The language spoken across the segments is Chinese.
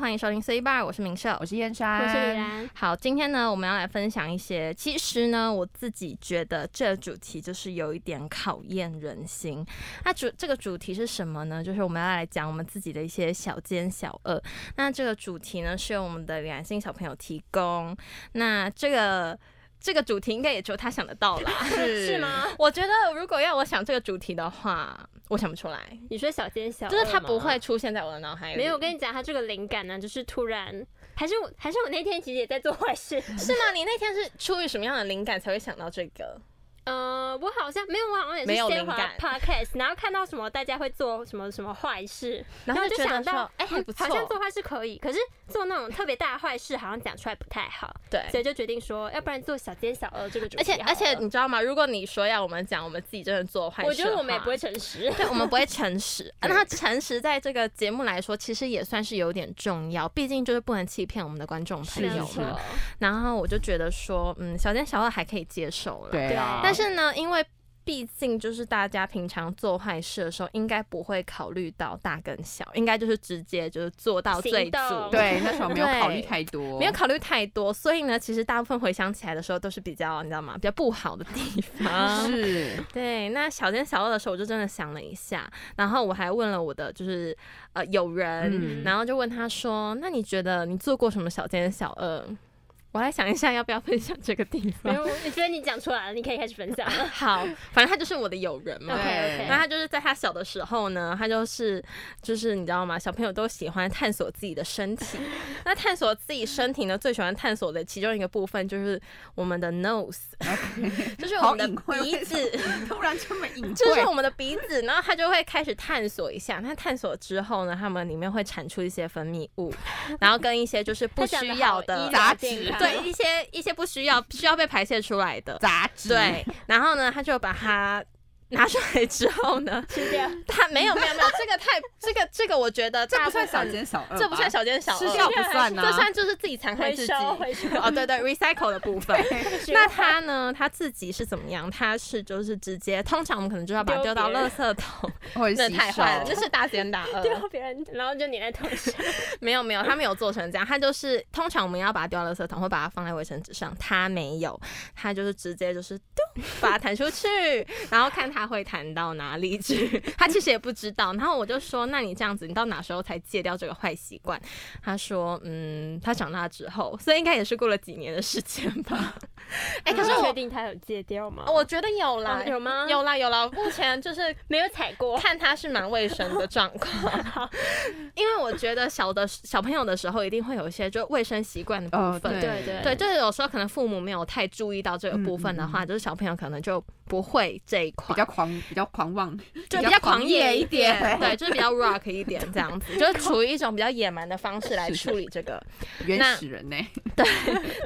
欢迎收听 C Bar，我是明社，我是燕山，我是李然。好，今天呢，我们要来分享一些，其实呢，我自己觉得这主题就是有一点考验人心。那主这个主题是什么呢？就是我们要来讲我们自己的一些小奸小恶。那这个主题呢，是由我们的两性小朋友提供。那这个。这个主题应该也只有他想得到啦，是是吗？我觉得如果要我想这个主题的话，我想不出来。你说小奸小，就是他不会出现在我的脑海里。没有，我跟你讲，他这个灵感呢，就是突然，还是我，还是我那天其实也在做坏事，是吗？你那天是出于什么样的灵感才会想到这个？呃，我好像没有，我好像也是先滑 podcast，然后看到什么大家会做什么什么坏事，然后就想到，哎，还不错，好像做坏事可以，可是做那种特别大的坏事，好像讲出来不太好，对，所以就决定说，要不然做小奸小恶这个主题。而且而且你知道吗？如果你说要我们讲我们自己真的做坏事，我觉得我们也不会诚实，对，我们不会诚实。那诚实在这个节目来说，其实也算是有点重要，毕竟就是不能欺骗我们的观众朋友嘛。然后我就觉得说，嗯，小奸小恶还可以接受了，对啊。但是呢，因为毕竟就是大家平常做坏事的时候，应该不会考虑到大跟小，应该就是直接就是做到最足。对，那时候没有考虑太多，没有考虑太多，所以呢，其实大部分回想起来的时候都是比较你知道吗？比较不好的地方。是，对。那小奸小恶的时候，我就真的想了一下，然后我还问了我的就是呃友人，然后就问他说：“那你觉得你做过什么小奸小恶？”我来想一下，要不要分享这个地方？没有，你觉得你讲出来了，你可以开始分享。好，反正他就是我的友人嘛。对。那他就是在他小的时候呢，他就是就是你知道吗？小朋友都喜欢探索自己的身体。那探索自己身体呢，最喜欢探索的其中一个部分就是我们的 nose，就是我们的鼻子。突然这么隐就是我们的鼻子，然后他就会开始探索一下。那探索之后呢，他们里面会产出一些分泌物，然后跟一些就是不需要的杂质。对一些一些不需要需要被排泄出来的杂质，对，然后呢，他就把它。拿出来之后呢？吃掉？他没有没有没有，这个太这个这个，我觉得这不算小奸小恶，这不算小奸小恶，吃掉不算呢，这算就是自己残害自己。哦，对对，recycle 的部分。那他呢？他自己是怎么样？他是就是直接，通常我们可能就要把它丢到垃圾桶，那太坏了，这是大奸大恶。丢别人，然后就粘在头上。没有没有，他没有做成这样，他就是通常我们要把它丢到垃圾桶，会把它放在卫生纸上，他没有，他就是直接就是丢，把它弹出去，然后看他会弹到。哪里去？他其实也不知道。然后我就说：“那你这样子，你到哪时候才戒掉这个坏习惯？”他说：“嗯，他长大之后，所以应该也是过了几年的时间吧。”哎，可是确定他有戒掉吗？我觉得有啦，有吗？有啦，有啦。目前就是没有踩过，看他是蛮卫生的状况。因为我觉得小的小朋友的时候，一定会有一些就卫生习惯的部分。对对对，就是有时候可能父母没有太注意到这个部分的话，就是小朋友可能就不会这一块，比较狂，比较狂。妄。就比较狂野一点，对，就是比较 rock 一点这样子，就是处于一种比较野蛮的方式来处理 这个。原始人呢。对，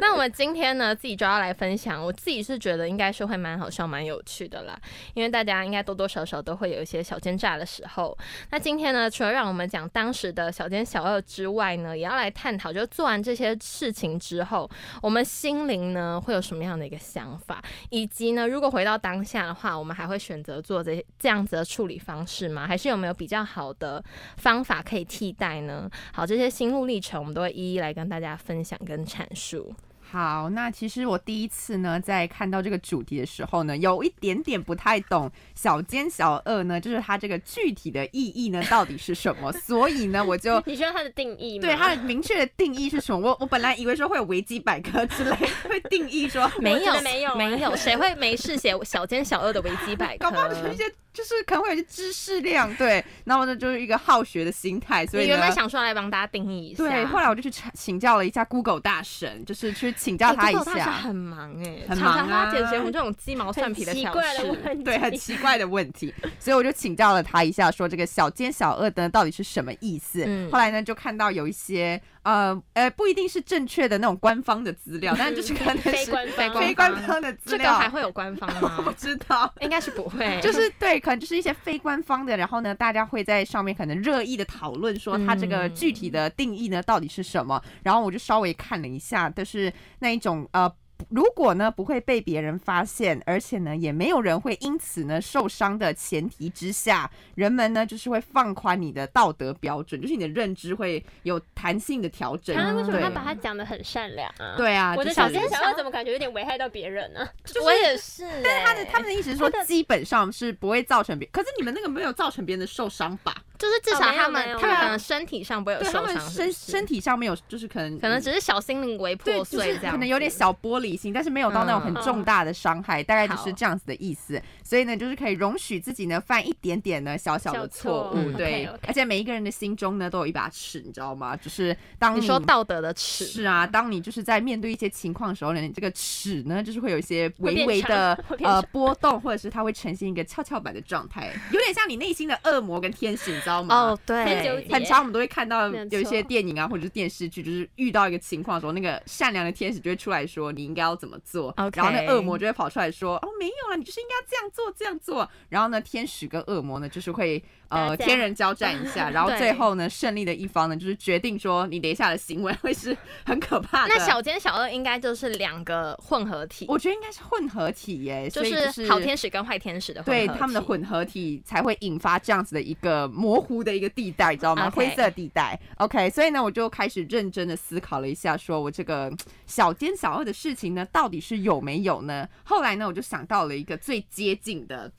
那我们今天呢，自己就要来分享，我自己是觉得应该是会蛮好笑、蛮有趣的啦，因为大家应该多多少少都会有一些小奸诈的时候。那今天呢，除了让我们讲当时的小奸小恶之外呢，也要来探讨，就做完这些事情之后，我们心灵呢会有什么样的一个想法，以及呢，如果回到当当下的话，我们还会选择做这。这样子的处理方式吗？还是有没有比较好的方法可以替代呢？好，这些心路历程我们都会一一来跟大家分享跟阐述。好，那其实我第一次呢，在看到这个主题的时候呢，有一点点不太懂小奸小恶呢，就是它这个具体的意义呢，到底是什么？所以呢，我就你需要它的定义吗？对，它的明确的定义是什么？我我本来以为说会有维基百科之类会定义说没有没有没有，谁会没事写小奸小恶的维基百科？搞不好有一些。就是可能会有些知识量，对，然后呢就是一个好学的心态，所以你原本想说来帮大家定义一下，对，后来我就去请请教了一下 Google 大神，就是去请教他一下，很忙哎，很忙啊，解决我们这种鸡毛蒜皮的小事，对，很奇怪的问题，所以我就请教了他一下，说这个小奸小恶的到底是什么意思？后来呢就看到有一些。呃，呃，不一定是正确的那种官方的资料，但就是可能是非官方、非官方的资料，这个还会有官方吗？不知道，应该是不会。就是对，可能就是一些非官方的，然后呢，大家会在上面可能热议的讨论，说它这个具体的定义呢到底是什么。然后我就稍微看了一下，就是那一种呃。如果呢不会被别人发现，而且呢也没有人会因此呢受伤的前提之下，人们呢就是会放宽你的道德标准，就是你的认知会有弹性的调整。他为什么他把他讲的很善良啊？对啊，我的小奸小恶怎么感觉有点危害到别人呢？我也是，但是他的他们的意思是说，基本上是不会造成别，可是你们那个没有造成别人的受伤吧？就是至少他们他们可能身体上不会有受伤，身身体上没有，就是可能可能只是小心灵微破碎这样，可能有点小玻璃心，但是没有到那种很重大的伤害，大概就是这样子的意思。所以呢，就是可以容许自己呢犯一点点呢小小的错误，对。而且每一个人的心中呢都有一把尺，你知道吗？就是当你说道德的尺，是啊，当你就是在面对一些情况的时候呢，你这个尺呢就是会有一些微微的呃波动，或者是它会呈现一个跷跷板的状态，有点像你内心的恶魔跟天使，你知道吗？哦，对。很常我们都会看到有一些电影啊，或者是电视剧，就是遇到一个情况的时候，那个善良的天使就会出来说你应该要怎么做，然后那恶魔就会跑出来说哦没有啊，你就是应该这样做这样做。然后呢，天使跟恶魔呢就是会呃天人交战一下，然后最后呢胜利的一方呢就是决定说你等一下的行为会是 很可怕的。那小奸小恶应该就是两个混合体，我觉得应该是混合体耶，就是好天使跟坏天使的对他们的混合体才会引发这样子的一个模糊的一个地带。你知道吗？灰色地带。OK，所以呢，我就开始认真的思考了一下，说我这个 小奸小恶的事情呢，到底是有没有呢？后来呢，我就想到了一个最接近的、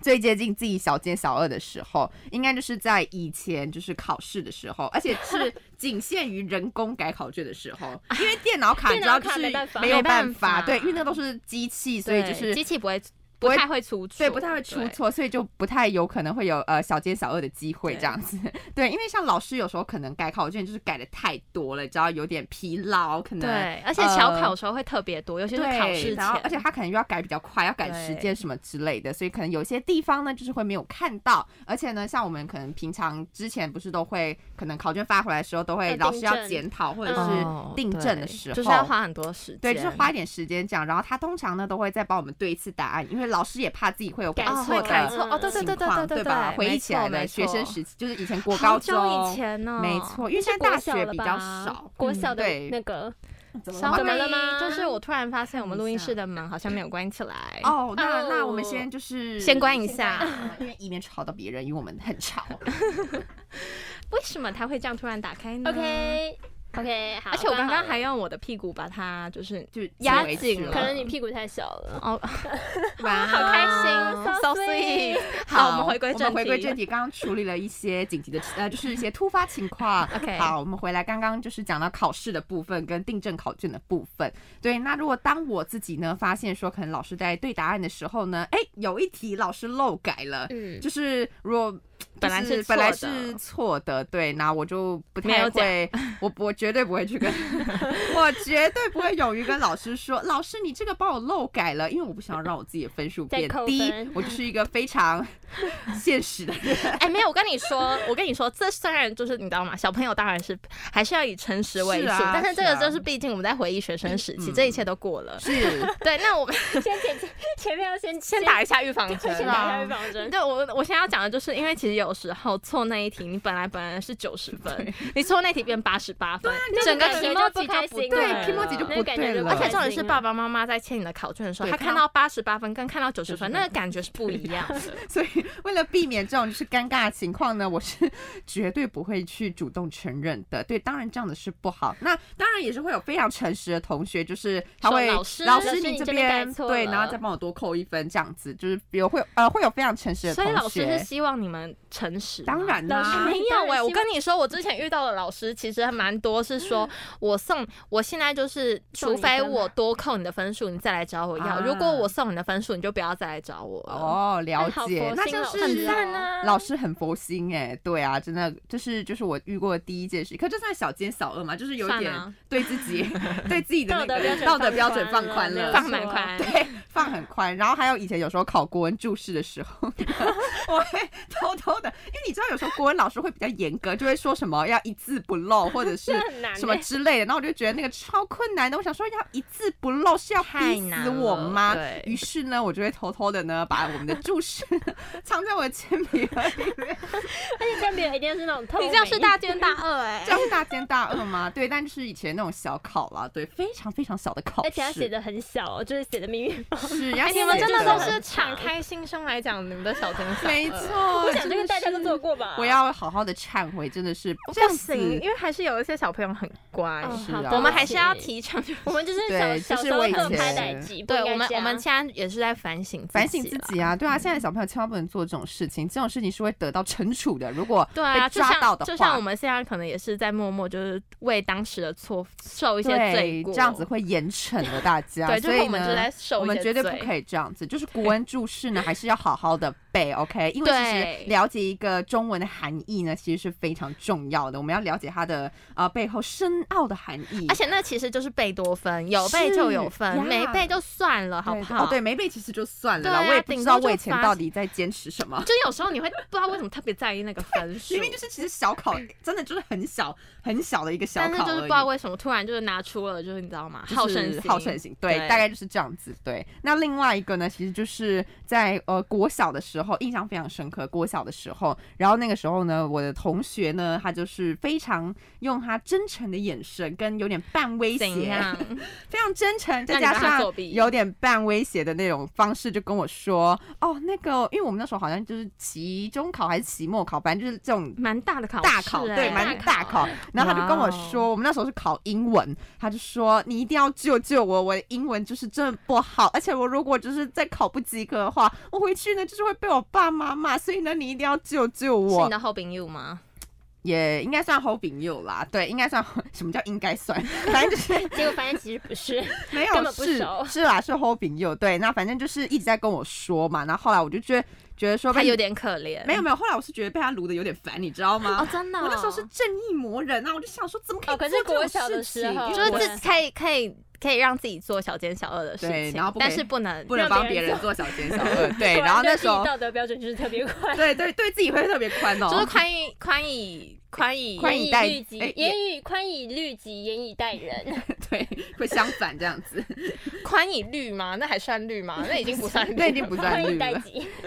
最接近自己小尖小二的时候，应该就是在以前就是考试的时候，而且是 仅限于人工改考卷的时候，因为电脑卡主要就是没有办法，对，因为那都是机器，所以就是机器不会。不太会出错，对，不太会出错，所以就不太有可能会有呃小奸小恶的机会这样子。对，因为像老师有时候可能改考卷就是改的太多了，只要有点疲劳，可能对，而且小考的时候会特别多，尤其是考试前，而且他可能又要改比较快，要赶时间什么之类的，所以可能有些地方呢就是会没有看到。而且呢，像我们可能平常之前不是都会，可能考卷发回来的时候都会老师要检讨或者是订正的时候，就是要花很多时间，对，就是花一点时间这样。然后他通常呢都会再帮我们对一次答案，因为老师也怕自己会有改错改错哦，对对对对对对，回忆起来的学生时期，就是以前国高中以前呢，没错，因为现在大学比较少，国小的那个怎么了吗？就是我突然发现我们录音室的门好像没有关起来。哦，那那我们先就是先关一下，因为以免吵到别人，因为我们很吵。为什么他会这样突然打开呢？OK。OK，好。而且我刚刚还用我的屁股把它就是就压紧了，可能你屁股太小了。哦，哇，好开心，so sweet。好，我们回归正题。回归正题，刚刚处理了一些紧急的呃，就是一些突发情况。OK，好，我们回来，刚刚就是讲到考试的部分跟订正考卷的部分。对，那如果当我自己呢发现说，可能老师在对答案的时候呢，哎，有一题老师漏改了，嗯，就是如果。本来是本来是错的，对，那我就不太会，我我绝对不会去跟，我绝对不会勇于跟老师说，老师你这个帮我漏改了，因为我不想要让我自己的分数变低，我就是一个非常 现实的人。哎，没有，我跟你说，我跟你说，这虽然就是你知道吗？小朋友当然是还是要以诚实为主，但是这个就是毕竟我们在回忆学生时期，这一切都过了。是，对，那我们先前前面要先先打一下预防针，先打一下预防针。对我我现在要讲的就是，因为其实有时候错那一题，你本来本来是九十分，你错那题变八十八分，整个题目就不对，题目就不对了。而且重点是爸爸妈妈在签你的考卷的时候，他看到八十八分跟看到九十分，那个感觉是不一样的。所以为了避免这种就是尴尬的情况呢，我是绝对不会去主动承认的。对，当然这样的是不好。那当然也是会有非常诚实的同学，就是他会老师老师你这边对，然后再帮我多扣一分，这样子就是比如会呃会有非常诚实的同学。所以老师是希望你们诚实。当然啦，没有哎，我跟你说，我之前遇到的老师其实还蛮多，是说 我送，我现在就是，除非我多扣你的分数，你再来找我要。如果我送你的分数，你就不要再来找我了。哦，了解，那就是很赞啊，老师很佛心哎，对啊，真的就是就是我遇过的第一件事，可这算小奸小恶嘛？就是有点对自己 对自己的那个道德标准放宽了，放蛮宽，对，放很宽。然后还有以前有时候考国文注释的时候，我会偷偷的，因为你知道有时候国文老师会比较严格，就会说什么要一字不漏或者是什么之类的，然后我就觉得那个超困难的。我想说要一字不漏是要逼死我吗？于是呢，我就会偷偷的呢把我们的注释 藏在我的铅笔盒里面，而且铅笔一定是那种透你这样是大奸大恶哎，这样是大奸大恶吗？对，但就是以前那种小考啦，对，非常非常小的考试，而且他写的很小，就是写的密密麻麻。是，你们真的都是敞开心胸来讲你们的小天才。没错，我想这个大家都做过吧。我要好好的忏悔，真的是不行，因为还是有一些小朋友很乖。是啊，我们还是要提倡，我们就是小小时候拍代记。对我们，我们现在也是在反省反省自己啊。对啊，现在小朋友千万不能做这种事情，这种事情是会得到惩处的。如果对啊，抓到的话，就像我们现在可能也是在默默就是为当时的错受一些罪过，这样子会严惩的大 家。对，所以我们就在受我们绝对不可以这样子，就是古文注释呢，还是要好好的背，OK？因为其实了解一个中文的含义呢，其实是非常重要的。我们要了解它的呃背后深奥的含义，而且那其实就是贝多芬，有背就有分，没背就算了，好不好？哦对，没背其实就算了。我也不知道我以前到底在坚持什么。就有时候你会不知道为什么特别在意那个分数，明 明就是其实小考真的就是很小很小的一个小考，就是不知道为什么突然就是拿出了，就是你知道吗？好胜心，好胜心，对，大概就是这样子。对，那另外一个呢，其实就是在呃国小的时候，印象非常深刻。国小的时候，然后那个时候呢，我的同学呢，他就是非常用他真诚的眼神跟有点半威胁，非常真诚，再加上有点半威胁的那种方式，就跟我说：“哦，那个，因为我们那时候好像就是期中考还是期末考，反正就是这种蛮大的考，大考，对，蛮大考。然后他就跟我说，我们那时候是考英文，他就说你一定要救救我，我的英文就是真的不好，而且我如果就是再考不及格的话，我回去呢就是会被我爸妈骂，所以呢你一定要救救我。是你的好朋友吗？也应该算 好朋友啦，对，应该算什么叫应该算，反正就是，结果发现其实不是，没有是是啦，是好朋友，对，那反正就是一直在跟我说嘛，然后后来我就觉得觉得说他有点可怜，没有没有，后来我是觉得被他撸的有点烦，你知道吗？哦，真的，我那时候是正义魔人啊，我就想说怎么可以做这种事情，就是可以可以。可以让自己做小奸小恶的事情，然后但是不能不能帮别人做小奸小恶。对，然后那时候道德标准就是特别宽，对对对自己会特别宽哦，就是宽以宽以宽以宽以待己，严以宽以律己，严以待人。对，会相反这样子。宽以律吗？那还算律吗？那已经不算，那已经不算律了。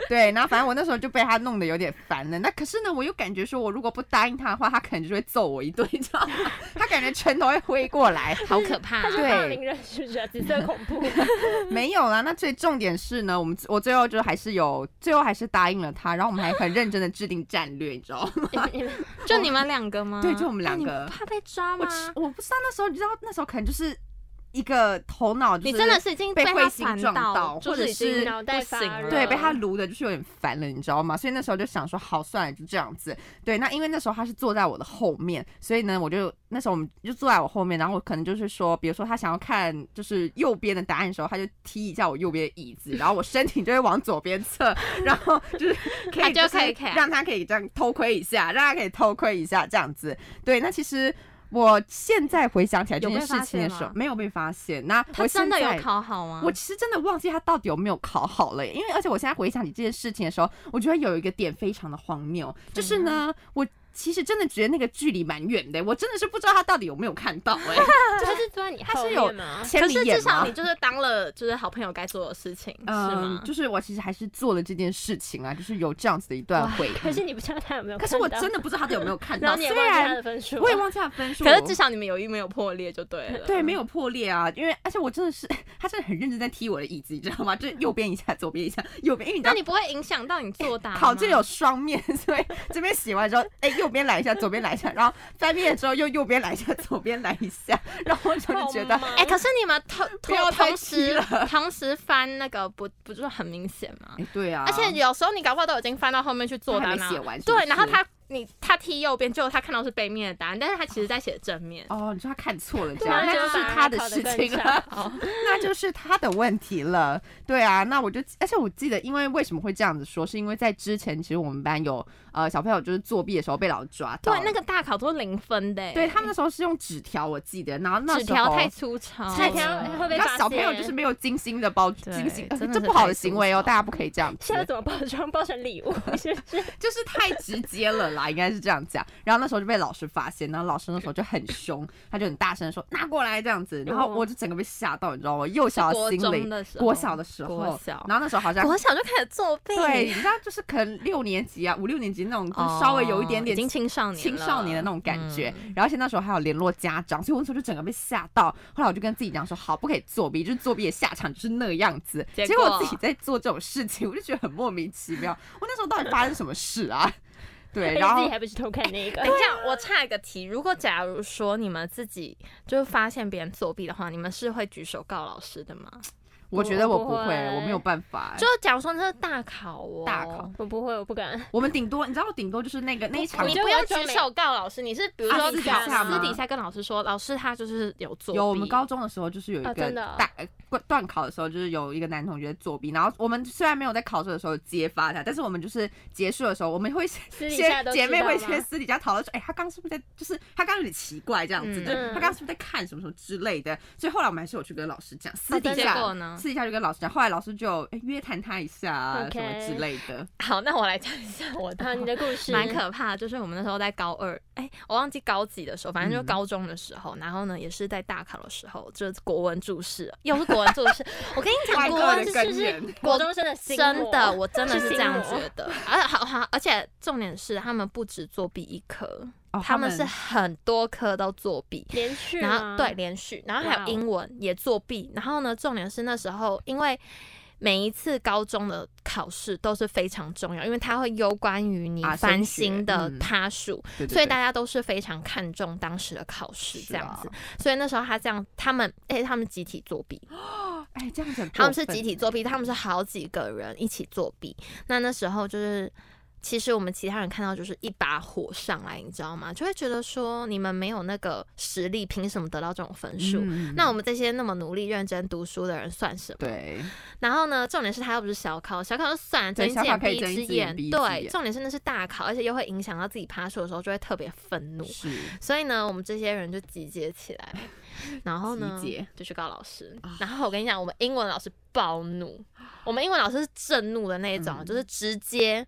对，然后反正我那时候就被他弄得有点烦了。那可是呢，我又感觉说我如果不答应他的话，他可能就会揍我一顿，你知道吗？他感觉拳头会挥过来，好可怕。对，是不是？紫色恐怖。没有啦，那最重点是呢，我们我最后就还是有，最后还是答应了他，然后我们还很认真的制定战略，你知道吗？就你们两个吗？对，就我们两个。怕被抓吗？我我不知道那时候，你知道那时候可能就是。一个头脑，你真的是已经被彗星撞到，或者是不行，对，被他撸的，就是有点烦了，你知道吗？所以那时候就想说，好，算了，就这样子。对，那因为那时候他是坐在我的后面，所以呢，我就那时候我们就坐在我后面，然后我可能就是说，比如说他想要看就是右边的答案的时候，他就踢一下我右边的椅子，然后我身体就会往左边侧，然后就是可以就是让他可以这样偷窥一下，让他可以偷窥一下这样子。对，那其实。我现在回想起来这件事情的时候，没有被发现。那他真的有考好吗？我其实真的忘记他到底有没有考好了。因为而且我现在回想起这件事情的时候，我觉得有一个点非常的荒谬，就是呢，我。其实真的觉得那个距离蛮远的，我真的是不知道他到底有没有看到哎。他是坐在你后面吗？可是至少你就是当了就是好朋友该做的事情，是吗？就是我其实还是做了这件事情啊，就是有这样子的一段回忆。可是你不知道他有没有？可是我真的不知道他有没有看到。虽然我也忘记他的分数，可是至少你们友谊没有破裂就对了。对，没有破裂啊，因为而且我真的是他真的很认真在踢我的椅子，你知道吗？就是右边一下，左边一下，右边。因为那你不会影响到你作答？考卷有双面，所以这边洗完之后，哎，右边来一下，左边。来一下，然后翻面之后又右边来一下，左边来一下，然后我就觉得，哎，可是你们同同同时同时翻那个不不就是很明显吗？对啊，而且有时候你搞不好都已经翻到后面去做答案，写完对，然后他。你他踢右边，结果他看到是背面的答案，但是他其实在写正面。哦，你说他看错了，这样那就是他的事情了，那就是他的问题了。对啊，那我就而且我记得，因为为什么会这样子说，是因为在之前其实我们班有呃小朋友就是作弊的时候被老师抓到，对，那个大考都是零分的，对他们那时候是用纸条，我记得，然后那纸条太粗糙，纸条会被那小朋友就是没有精心的包精心，这不好的行为哦，大家不可以这样。现在怎么包装包成礼物？是不是？就是太直接了啦，应该是这样讲。然后那时候就被老师发现，然后老师那时候就很凶，他就很大声说拿过来这样子。然后我就整个被吓到，你知道吗？幼小的心灵，国小的时候，国小，然后那时候好像国小就开始作弊。对，你知道就是可能六年级啊，五六年级那种，就稍微有一点点青少年、青少年的那种感觉。然后而且那时候还有联络家长，所以我那时候就整个被吓到。后来我就跟自己讲说，好，不可以作弊，就是作弊的下场就是那个样子。结果我自己在做这种事情，我就觉得很莫名其妙。我那时候到底发生什么事啊？对，然后自己还不是偷看那个。等一下，我差一个题：如果假如说你们自己就发现别人作弊的话，你们是会举手告老师的吗？我觉得我不会，我没有办法。就假如说那是大考哦，大考，我不会，我不敢。我们顶多，你知道，顶多就是那个那一场，你不要举手告老师，你是比如说私底下私底下跟老师说，老师他就是有作弊。有，我们高中的时候就是有一个大断考的时候，就是有一个男同学作弊，然后我们虽然没有在考试的时候揭发他，但是我们就是结束的时候，我们会先姐妹会先私底下讨论说，哎，他刚是不是在，就是他刚有点奇怪这样子，就他刚是不是在看什么什么之类的，所以后来我们还是有去跟老师讲，私底下私底下就跟老师讲，后来。老师就约谈他一下什么之类的。好，那我来讲一下我的你的故事，蛮可怕。就是我们那时候在高二，哎，我忘记高几的时候，反正就高中的时候，然后呢，也是在大考的时候，就是国文注释，又是国文注释。我跟你讲，国文是是国中生的心，真的，我真的是这样觉得。而且好好，而且重点是，他们不止作弊一科。他们是很多科都作弊，连续，然后对连续，然后还有英文也作弊。然后呢，重点是那时候，因为每一次高中的考试都是非常重要，因为它会攸关于你翻新的趴数，所以大家都是非常看重当时的考试这样子。所以那时候他这样，他们哎，他们集体作弊，哎，这样子，他们是集体作弊，他们是好几个人一起作弊。那那时候就是。其实我们其他人看到就是一把火上来，你知道吗？就会觉得说你们没有那个实力，凭什么得到这种分数？那我们这些那么努力认真读书的人算什么？对。然后呢，重点是他又不是小考，小考就算了，睁一只眼闭一只眼。对，重点是那是大考，而且又会影响到自己爬树的时候，就会特别愤怒。是。所以呢，我们这些人就集结起来。然后呢，就去告老师。然后我跟你讲，我们英文老师暴怒。我们英文老师是震怒的那种，就是直接，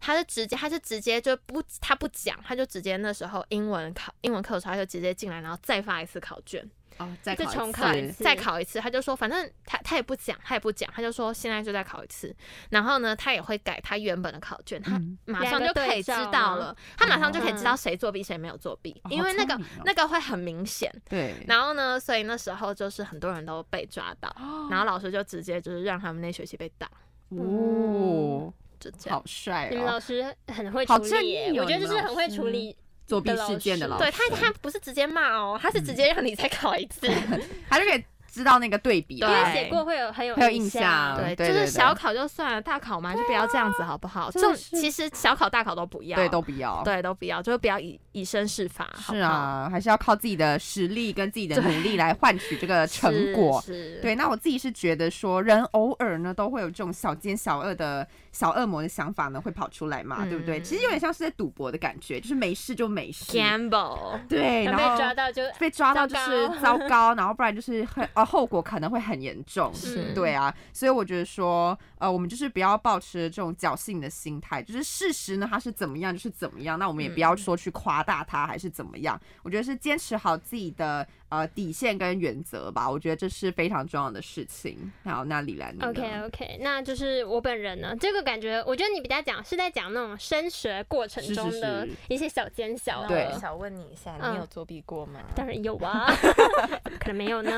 他是直接，他是直接就不，他不讲，他就直接那时候英文考英文课的时候，他就直接进来，然后再发一次考卷。哦，再重考一次，再考一次，他就说，反正他他也不讲，他也不讲，他就说现在就再考一次，然后呢，他也会改他原本的考卷，他马上就可以知道了，他马上就可以知道谁作弊谁没有作弊，因为那个那个会很明显。对。然后呢，所以那时候就是很多人都被抓到，然后老师就直接就是让他们那学期被打。哦，就这样。好帅你们老师很会处理，我觉得就是很会处理。作弊事件的老师，对他他不是直接骂哦，他是直接让你再考一次，他就可以。知道那个对比，因为写过会有很有很有印象，对，就是小考就算了，大考嘛就不要这样子好不好？就其实小考大考都不要，对，都不要，对，都不要，就是不要以以身试法，是啊，还是要靠自己的实力跟自己的努力来换取这个成果。对，那我自己是觉得说，人偶尔呢都会有这种小奸小恶的小恶魔的想法呢，会跑出来嘛，对不对？其实有点像是在赌博的感觉，就是没事就没事，gamble，对，然后被抓到就被抓到就是糟糕，然后不然就是很呃后果可能会。很严重，对啊，所以我觉得说，呃，我们就是不要抱持这种侥幸的心态，就是事实呢，它是怎么样就是怎么样，那我们也不要说去夸大它还是怎么样，我觉得是坚持好自己的。呃，底线跟原则吧，我觉得这是非常重要的事情。好，那李兰，OK OK，那就是我本人呢，这个感觉，我觉得你比较讲是在讲那种升学过程中的一些小奸小。对，想问你一下，你有作弊过吗？当然有啊，可能没有呢。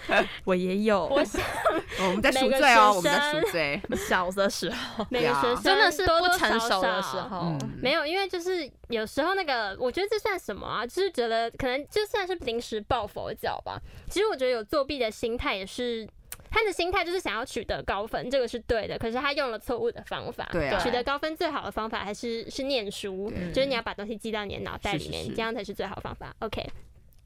我也有。我想我们在赎罪哦，我们在赎罪。小的时候，每个学生真的是不成熟的时候，没有，因为就是有时候那个，我觉得这算什么啊？就是觉得可能就算是临时抱。抱佛脚吧，其实我觉得有作弊的心态也是他的心态就是想要取得高分，这个是对的。可是他用了错误的方法。对啊，取得高分最好的方法还是是念书，就是你要把东西记到你的脑袋里面，是是是这样才是最好的方法。OK。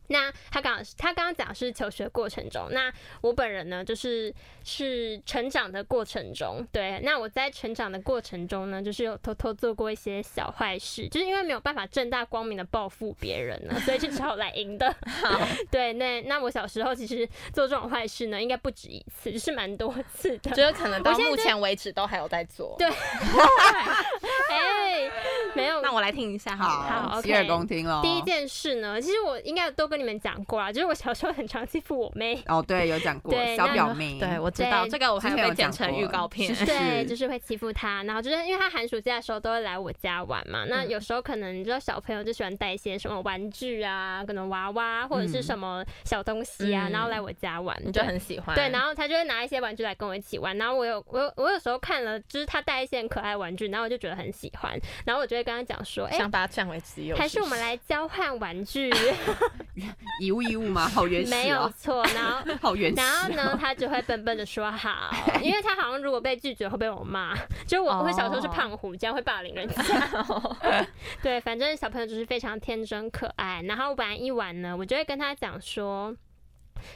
那他刚刚他刚刚讲是求学过程中，那我本人呢，就是是成长的过程中，对。那我在成长的过程中呢，就是有偷偷做过一些小坏事，就是因为没有办法正大光明的报复别人呢，所以就只好来赢的。对，那那我小时候其实做这种坏事呢，应该不止一次，就是蛮多次的，觉得可能到目前为止都还有在做。对，哎，没有，那我来听一下好了，好，洗耳恭听喽。第一件事呢，其实我应该都跟你们讲过啊，就是我小时候很常欺负我妹。哦，对，有讲过小表妹，对我知道这个，我还有被剪成预告片。对，就是会欺负她，然后就是因为她寒暑假的时候都会来我家玩嘛，那有时候可能你知道小朋友就喜欢带一些什么玩具啊，可能娃娃或者是什么小东西啊，然后来我家玩，你就很喜欢。对，然后他就会拿一些玩具来跟我一起玩，然后我有我我有时候看了，就是他带一些很可爱玩具，然后我就觉得很喜欢，然后我就会跟他讲说，哎，想把它占为己有，还是我们来交换玩具，以物易物吗，好原始，没有错，然后好原始，然后呢，他就会笨笨的说好，因为他好像如果被拒绝会被我骂，就我会小时候是胖虎，这样会霸凌人家，对，反正小朋友就是非常天真可爱，然后玩一玩呢，我就会跟他讲说。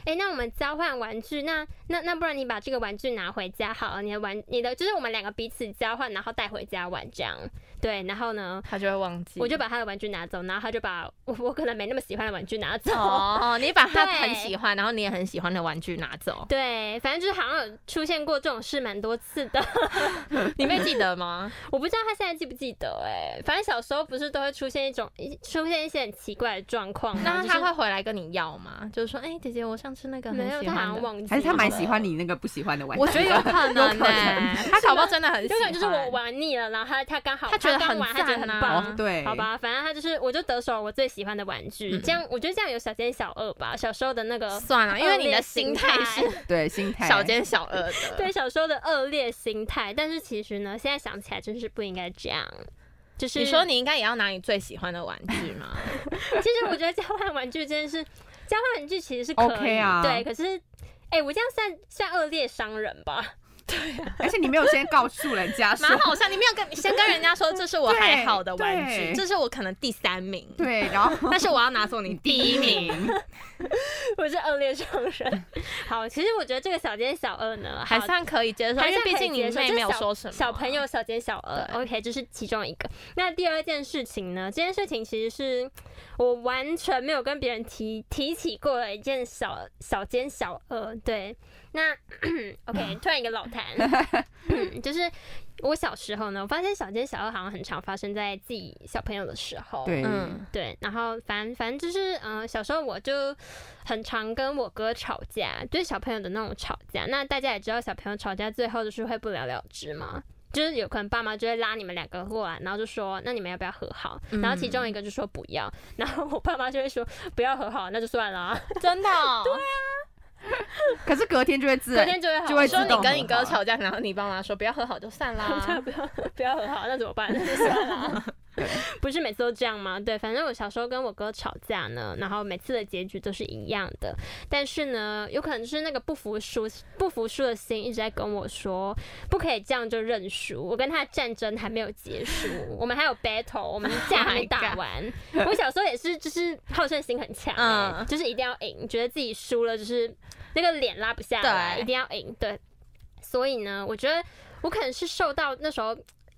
哎，那我们交换玩具，那那那不然你把这个玩具拿回家好了，你的玩你的就是我们两个彼此交换，然后带回家玩这样。对，然后呢，他就会忘记，我就把他的玩具拿走，然后他就把我我可能没那么喜欢的玩具拿走。哦，你把他 很喜欢，然后你也很喜欢的玩具拿走。对，反正就是好像有出现过这种事蛮多次的。你会记得吗？我不知道他现在记不记得哎。反正小时候不是都会出现一种出现一些很奇怪的状况，那他会回来跟你要吗？就是说，哎，姐姐，我上次那个没有，他好像忘记，还是他蛮喜欢你那个不喜欢的玩具？我觉得有可能，他搞不好真的很喜欢，就是我玩腻了，然后他他刚好他觉得很玩，他觉得很棒，对，好吧，反正他就是我就得手我最喜欢的玩具，这样我觉得这样有小奸小恶吧。小时候的那个算了，因为你的心态是对心态小奸小恶的，对小时候的恶劣心态。但是其实呢，现在想起来真是不应该这样。就是你说你应该也要拿你最喜欢的玩具吗？其实我觉得交换玩具这件事，交换玩具其实是可以啊，对。可是，哎，我这样算算恶劣商人吧？对，而且你没有先告诉人家，蛮 好笑。你没有跟先跟人家说这是我还好的玩具，这是我可能第三名。对，然后 但是我要拿走你 第一名，我是恶劣商人。好，其实我觉得这个小奸小恶呢，还算可以接受，因为毕竟你妹没有说什么。小朋友小奸小恶，OK，这是其中一个。那第二件事情呢？这件事情其实是我完全没有跟别人提提起过的一件小小奸小恶，对。那 OK，突然一个老谭，就是我小时候呢，我发现小奸小恶好像很常发生在自己小朋友的时候，对，嗯，对，然后反反正就是，嗯，小时候我就很常跟我哥吵架，就是小朋友的那种吵架。那大家也知道，小朋友吵架最后就是会不了了之嘛，就是有可能爸妈就会拉你们两个过来，然后就说，那你们要不要和好？然后其中一个就说不要，然后我爸妈就会说不要和好，那就算了，真的，对啊。可是隔天就会自然，隔天就会好。就会说你跟你哥吵架，然后你爸妈说不要和好就算啦，不要不要和好，那怎么办就？算了。不是每次都这样吗？对，反正我小时候跟我哥吵架呢，然后每次的结局都是一样的。但是呢，有可能就是那个不服输、不服输的心一直在跟我说，不可以这样就认输。我跟他的战争还没有结束，我们还有 battle，我们架还没打完。我小时候也是，就是好胜心很强，嗯，就是一定要赢，觉得自己输了就是那个脸拉不下来，一定要赢。对，所以呢，我觉得我可能是受到那时候。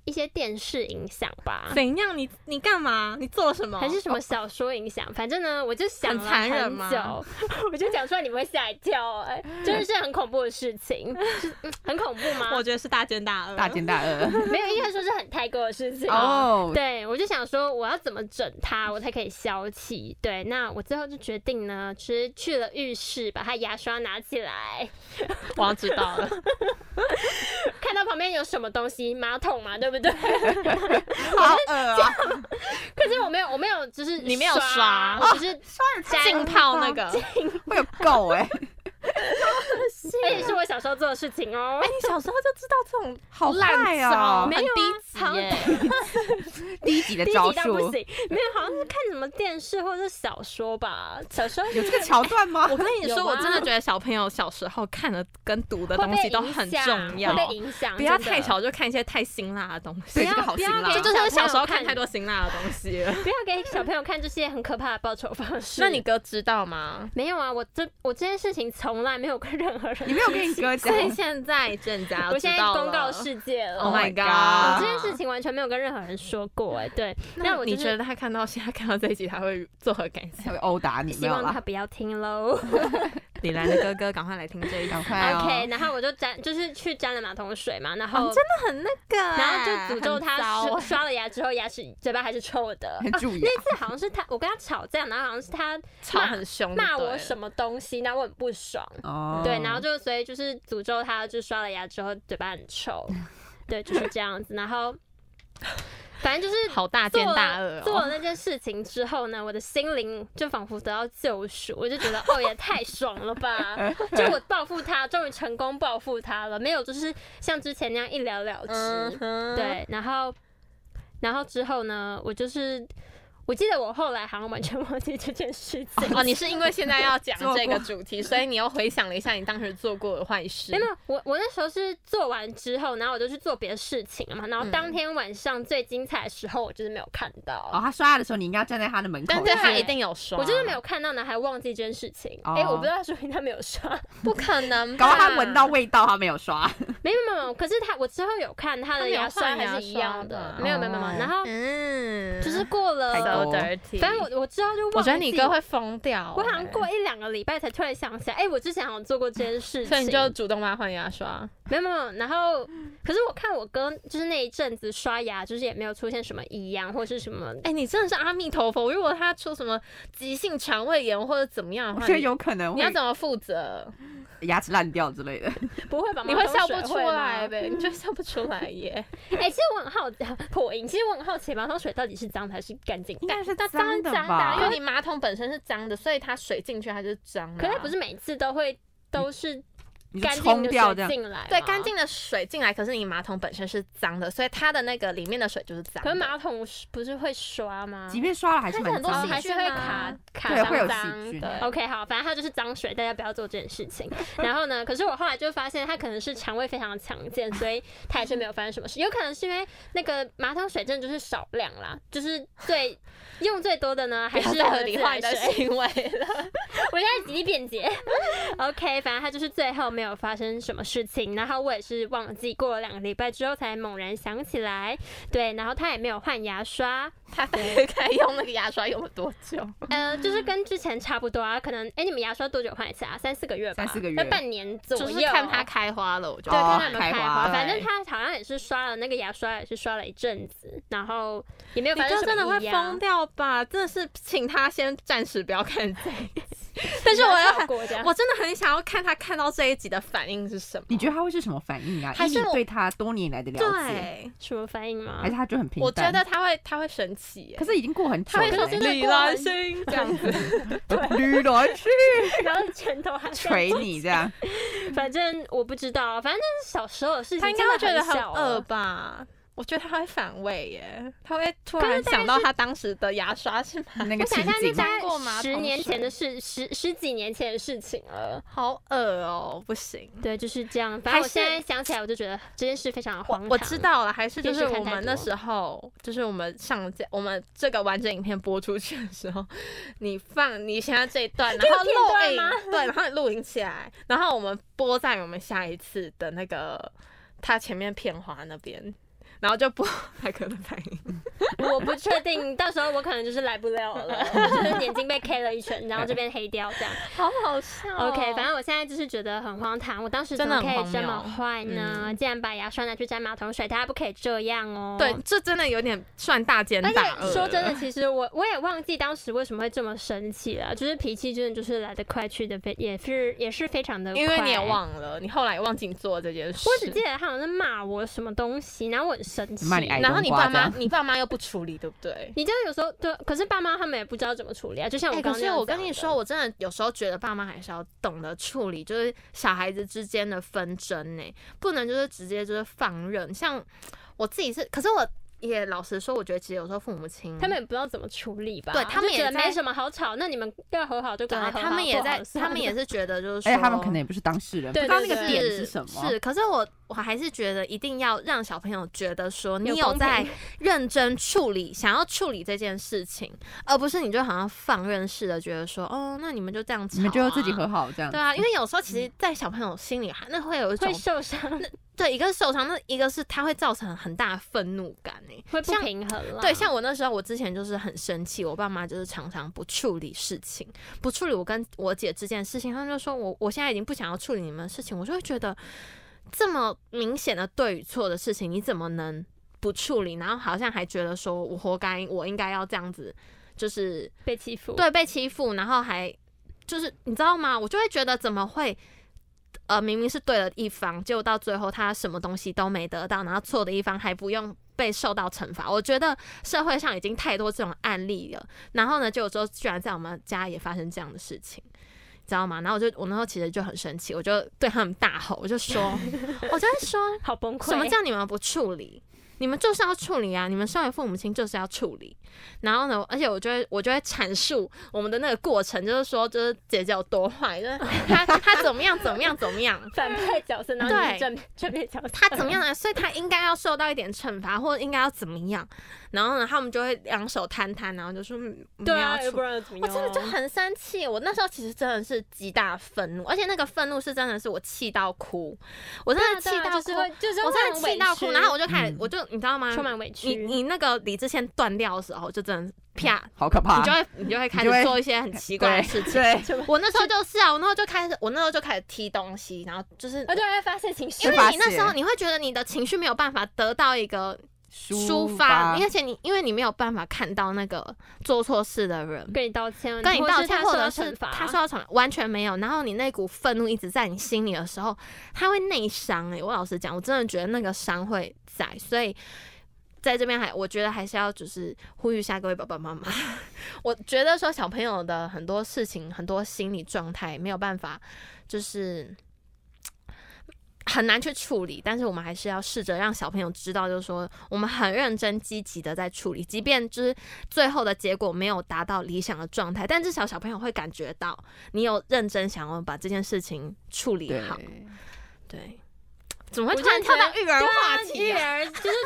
一些电视影响吧？怎样？你你干嘛？你做了什么？还是什么小说影响？反正呢，我就想了很久，我就讲出来，你们会吓一跳，哎，真 的是很恐怖的事情，很恐怖吗？我觉得是大奸大恶，大奸大恶，没有，应该说是很太过的事情哦。对，我就想说，我要怎么整他，我才可以消气？对，那我最后就决定呢，其实去了浴室，把他牙刷拿起来，我要知道了，看到旁边有什么东西，马桶嘛，对不对？对，好恶啊！可是我没有，我没有，就是你没有刷，我只是浸泡那个，会有垢哎。而且是我小小时候做的事情哦。哎，你小时候就知道这种好烂哦，没有啊低级耶。低级的招数没有，好像是看什么电视或者是小说吧。小时候有这个桥段吗？我跟你说，啊我真的觉得小朋友小时候看的跟读的会东西都影很响重要会，被影响，不要真的太小就看一些太辛辣的东西对，。这个不要不要好辛辣给这就是小时候看看太多辛辣的东西了。不要给小朋友看这些很可怕的报仇方式。那你哥知道吗？没有啊？我这我这件事情从来没有跟任何人，你没有跟你哥讲所，以现在正在我现在公告世界了。Oh my Oh god！我这件事情完全没有跟任何人说过，哎，对，那我就是你觉得他看到现在看到这一集，他会作何感想？他会殴打你，希望他。不要听喽。李兰的哥哥，赶快来听这一集赶。快哦 OK，然后我就沾，就是去沾了马桶水嘛，然后、哦，真的很那个欸，然后就诅咒他刷刷了牙之后牙齿嘴巴还是臭的。很注意啊，那次好像是他，我跟他吵架，然后好像是他吵很凶，骂我？什么东西，然后我很不爽。哦，对，然后就所以就是诅咒他，就刷了牙之后嘴巴很臭，对，就是这样子。然后反正就是好大做奸大恶了做了哦！那件事情之后呢，我的心灵就仿佛得到救赎，我就觉得哦也太爽了吧！就我报复他，终于成功报复他了，没有就是像之前那样一了了之。嗯，对，然后然后之后呢，我就是。我记得我后来好像完全忘记这件事情。哦，你是因为现在要讲 这个主题，所以你又回想了一下你当时做过的坏事。没有，我我那时候是做完之后，然后我就去做别的事情了嘛。然后嗯当天晚上最精彩的时候，我就是没有看到，哦，他刷牙的时候，你应该站在他的门口，但是他一定有刷，我就是没有看到，然后还忘记这件事情。哎、哦我不知道说明他没有刷，不可能吧，搞不好他闻到味道，他没有刷。没有没有没有。可是他我之后有看他的牙刷还是一样的，没有没有没有。哦然后嗯，就是过了，太 so dirty。反正我我知道就忘记我觉得你哥会疯掉欸，我好像过一两个礼拜才突然想起来，哎、我之前好像做过这件事情，所以你就主动帮他换牙刷。没有没有，然后可是我看我哥就是那一阵子刷牙，就是也没有出现什么异样或是什么，哎、你真的是阿弥陀佛！如果他出什么急性肠胃炎或者怎么样的话，我觉得你有可能你要怎么负责？牙齿烂掉之类的。不会吧？你会笑不出来呗？你就 笑不出来耶。哎、其实我很好破音，其实我很好奇马桶水到底是脏还是干净？应该是它当然脏的脏的啊，因为？你马桶本身是脏的，所以它水进去它就是脏的啊。可是它不是每次都会都是你就干净的冲掉这样，水进来，对干。净的水进来，可是你马桶本身是脏的，所以它的那个里面的水就是脏。可是马桶不是会刷吗？即便刷了还是很多还。是会细菌啊卡卡对会有脏脏细菌，OK，好，反正它就是脏水，大家不要做这件事情。然后呢，可是我后来就发现，它可能是肠胃非常强健，所以它也是没有发生什么事。有可能是因为那个马桶水真的就是少量啦，就是最用最多的呢，还是合理化的。行为了。我现在极力辩解。OK，反正它就是最后没有发生什么事情，然后我也是忘记，过了两个礼拜之后才猛然想起来，对，然后他也没有换牙刷，他大概该用那个牙刷用了多久？呃，就是跟之前差不多啊，可能哎、你们牙刷多久换一次啊？三四个月吧，三四个月那半年左右，就是看它开花了，我觉对，看他有没有开花。反正对他好像也是刷了那个牙刷，也是刷了一阵子，然后也没有你发生什哥真的会疯。掉吧？真的是，请他先暂时不要看这一集。但 但是我要。我真的很想要看他看到这一集的反应是什么。你觉得他会是什么反应啊？还是对他多年来的了解，对，什么反应吗还？是他就很平淡？我觉得他会，他会生可是已经过很久他会说了欸，李兰心这样子，李兰心。然后拳头还捶你这样，反正我不知道，反正那是小时候的事情，他应该会觉得很小哦饿吧？我觉得他会反胃耶，他会突然想到他当时的牙刷是蛮 那个情景那大过马桶概十年前的事，十十几年前的事情了。好恶哦，不行。对，就是这样。反正我现在想起来，我就觉得这件事非常的荒唐。我我知，道了，还是就是我们那时候，就是我们上架我们这个完整影片播出去的时候，你放你现在这一段，然后片录影对，然后你录影起来，然后我们播在我们下一次的那个他前面片花那边。然后就播 海哥的反应，我不确定，到时候我可能就是来不了了，就是眼睛被 K 了一圈，然后这边黑掉这样。好好笑、OK，反正我现在就是觉得很荒唐，我当时怎么可以这么坏呢？竟然把牙刷拿去沾马桶水，大家不可以这样哦。对，这真的有点算大奸而大恶说真的，其实我我也忘记当时为什么会这么生气了，就是脾气真的就是来得快去的非也是也是非常的快。因为你也忘了，你后来也忘记你做这件事。我只记得他好像是骂我什么东西，然后我很生气。骂你然后你爸妈你爸妈又不处理，对不对？你这样有时候对，可是爸妈他们也不知道怎么处理啊。就像哎、我可是我跟你说，我真的有时候觉得爸妈还是要懂得处理，就是小孩子之间的纷争呢，不能就是直接就是放任。像我自己是，可是我也老实说，我觉得其实有时候父母亲他们也不知道怎么处理吧？对他们也觉得没什么好吵，那你们要和好就对赶快和好。他们也在他们也是觉得就是说，而且他们可能也不是当事人，不对知道那个点是是什么。是，可是我我还是觉得一定要让小朋友觉得说你有在认真处理，想要处理这件事情，而不是你就好像放任式的觉得说，哦，那你们就这样吵、啊，你们就自己和好这样。对啊，因为有时候其实，在小朋友心里，那会有一种会受伤，对，一个是受伤，那一个是他会造成很大愤怒感呢。会不平衡了。对，像我那时候，我之前就是很生气，我爸妈就是常常不处理事情，不处理我跟我姐之间的事情，他们就说我我现在已经不想要处理你们的事情，我就会觉得这么明显的对与错的事情，你怎么能不处理？然后好像还觉得说我活该，我应该要这样子，就是被欺负，对，被欺负，然后还就是你知道吗？我就会觉得怎么会，呃，明明是对的一方，结果到最后他什么东西都没得到，然后错的一方还不用被受到惩罚。我觉得社会上已经太多这种案例了，然后呢，就有时候居然在我们家也发生这样的事情。知道吗？然后我就我那时候其实就很生气，我就对他们大吼，我就说，我就会说，好崩溃。什么叫你们不处理？你们就是要处理啊！你们身为父母亲就是要处理。然后呢，而且我就会我就会阐述我们的那个过程，就是说，就是姐姐有多坏，就是她她怎么样怎么样怎么样，反派角色，然后正正面角色，她怎么样呢？所以她应该要受到一点惩罚，或者应该要怎么样。然后呢，他们就会两手摊摊，然后就说嗯对啊，要不然怎么样？我真的就很生气，我那时候其实真的是极大愤怒，而且那个愤怒是真的是我气到哭，我真的气到哭，就是就是我真的气到哭，然后我就开始嗯，我就你知道吗？充满委屈。你你那个理智线断掉的时候，就真的啪，好可怕你就。会你就会开始做一些很奇怪的事情。对，我那时候就是啊，我那时候就开始，我那时候就开始踢东西，然后就是我就会发泄情绪因，为你那时候你会觉得你的情绪没有办法得到一个抒抒发，而且你因为你没有办法看到那个做错事的人。跟你道歉，跟你道歉，或或者是是他受到惩罚，他受到惩罚，完全没有。然后你那股愤怒一直在你心里的时候，他会内伤。诶，我老实讲，我真的觉得那个伤会在，所以在这边还我觉得还是要就是呼吁一下各位爸爸妈妈，我觉得说小朋友的很多事情、很多心理状态没有办法，就是。很难去处理，但是我们还是要试着让小朋友知道，就是说我们很认真、积极的在处理，即便就是最后的结果没有达到理想的状态，但至少小朋友会感觉到你有认真想要把这件事情处理，好。对，怎么会突然跳到育儿话题啊？育儿就是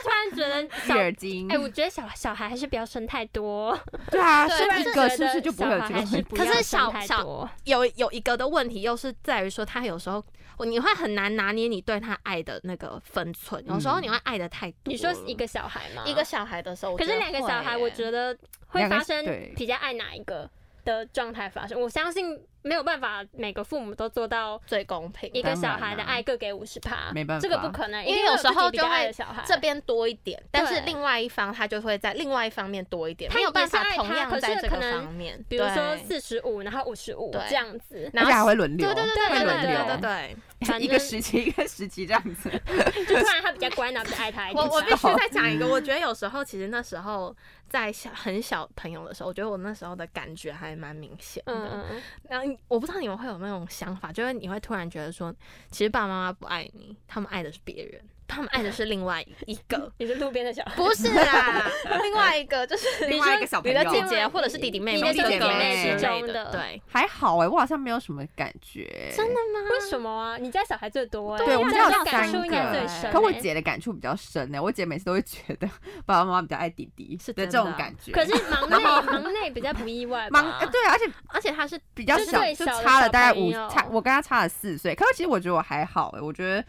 育小。儿经哎、，我觉得小小孩还是不要生太多，对啊，对生一个是不是就不会有小这个问题？孩还是不可是要生太小小多有有一个的问题，又是在于说，他有时候你会很难拿捏你对他爱的那个分寸，有时候嗯你会爱的太多你说一个小孩吗？一个小孩的时候，可是两个小孩，我觉得会发生比较爱哪一个的状态发生。我相信没有办法每个父母都做到最公平。一个小孩的啦爱各给五十趴，没办法。这个不可能，因为有时候就会爱的小孩。这边多一点，但是另外一方他就会在另外一方面多一点，他没有办法同样在这个方面。比如说四十五，然后五十五对。这样子，然后还会轮流，对对对对对对一个正时期一个时期这样子。就突然他比较乖，然后比较爱他一点。我我必须再讲一个，我觉得有时候其实那时候在小很小朋友的时候，我觉得我那时候的感觉还蛮明显的。然后我不知道你们会有那种想法，就是你会突然觉得说，其实爸爸妈妈不爱你，他们爱的是别人，他们爱的是另外一个，你是路边的小孩，不是啦，另外一个就是另外一个小朋友你的姐姐或者是弟弟妹妹、你的弟弟哥哥妹妹之类中的对。还好哎、我好像没有什么感觉。真的吗？为什么啊？你家小孩最多哎，对，我们这家有三个。可我姐的感触比较深呢、我姐每次都会觉得爸爸妈妈比较爱弟弟是的这种感觉。可是忙内 忙内比较不意外？忙、呃对，而且而且他是比较小，就差了大概五差，我跟她差了四岁。可是其实我觉得我还好哎、我觉得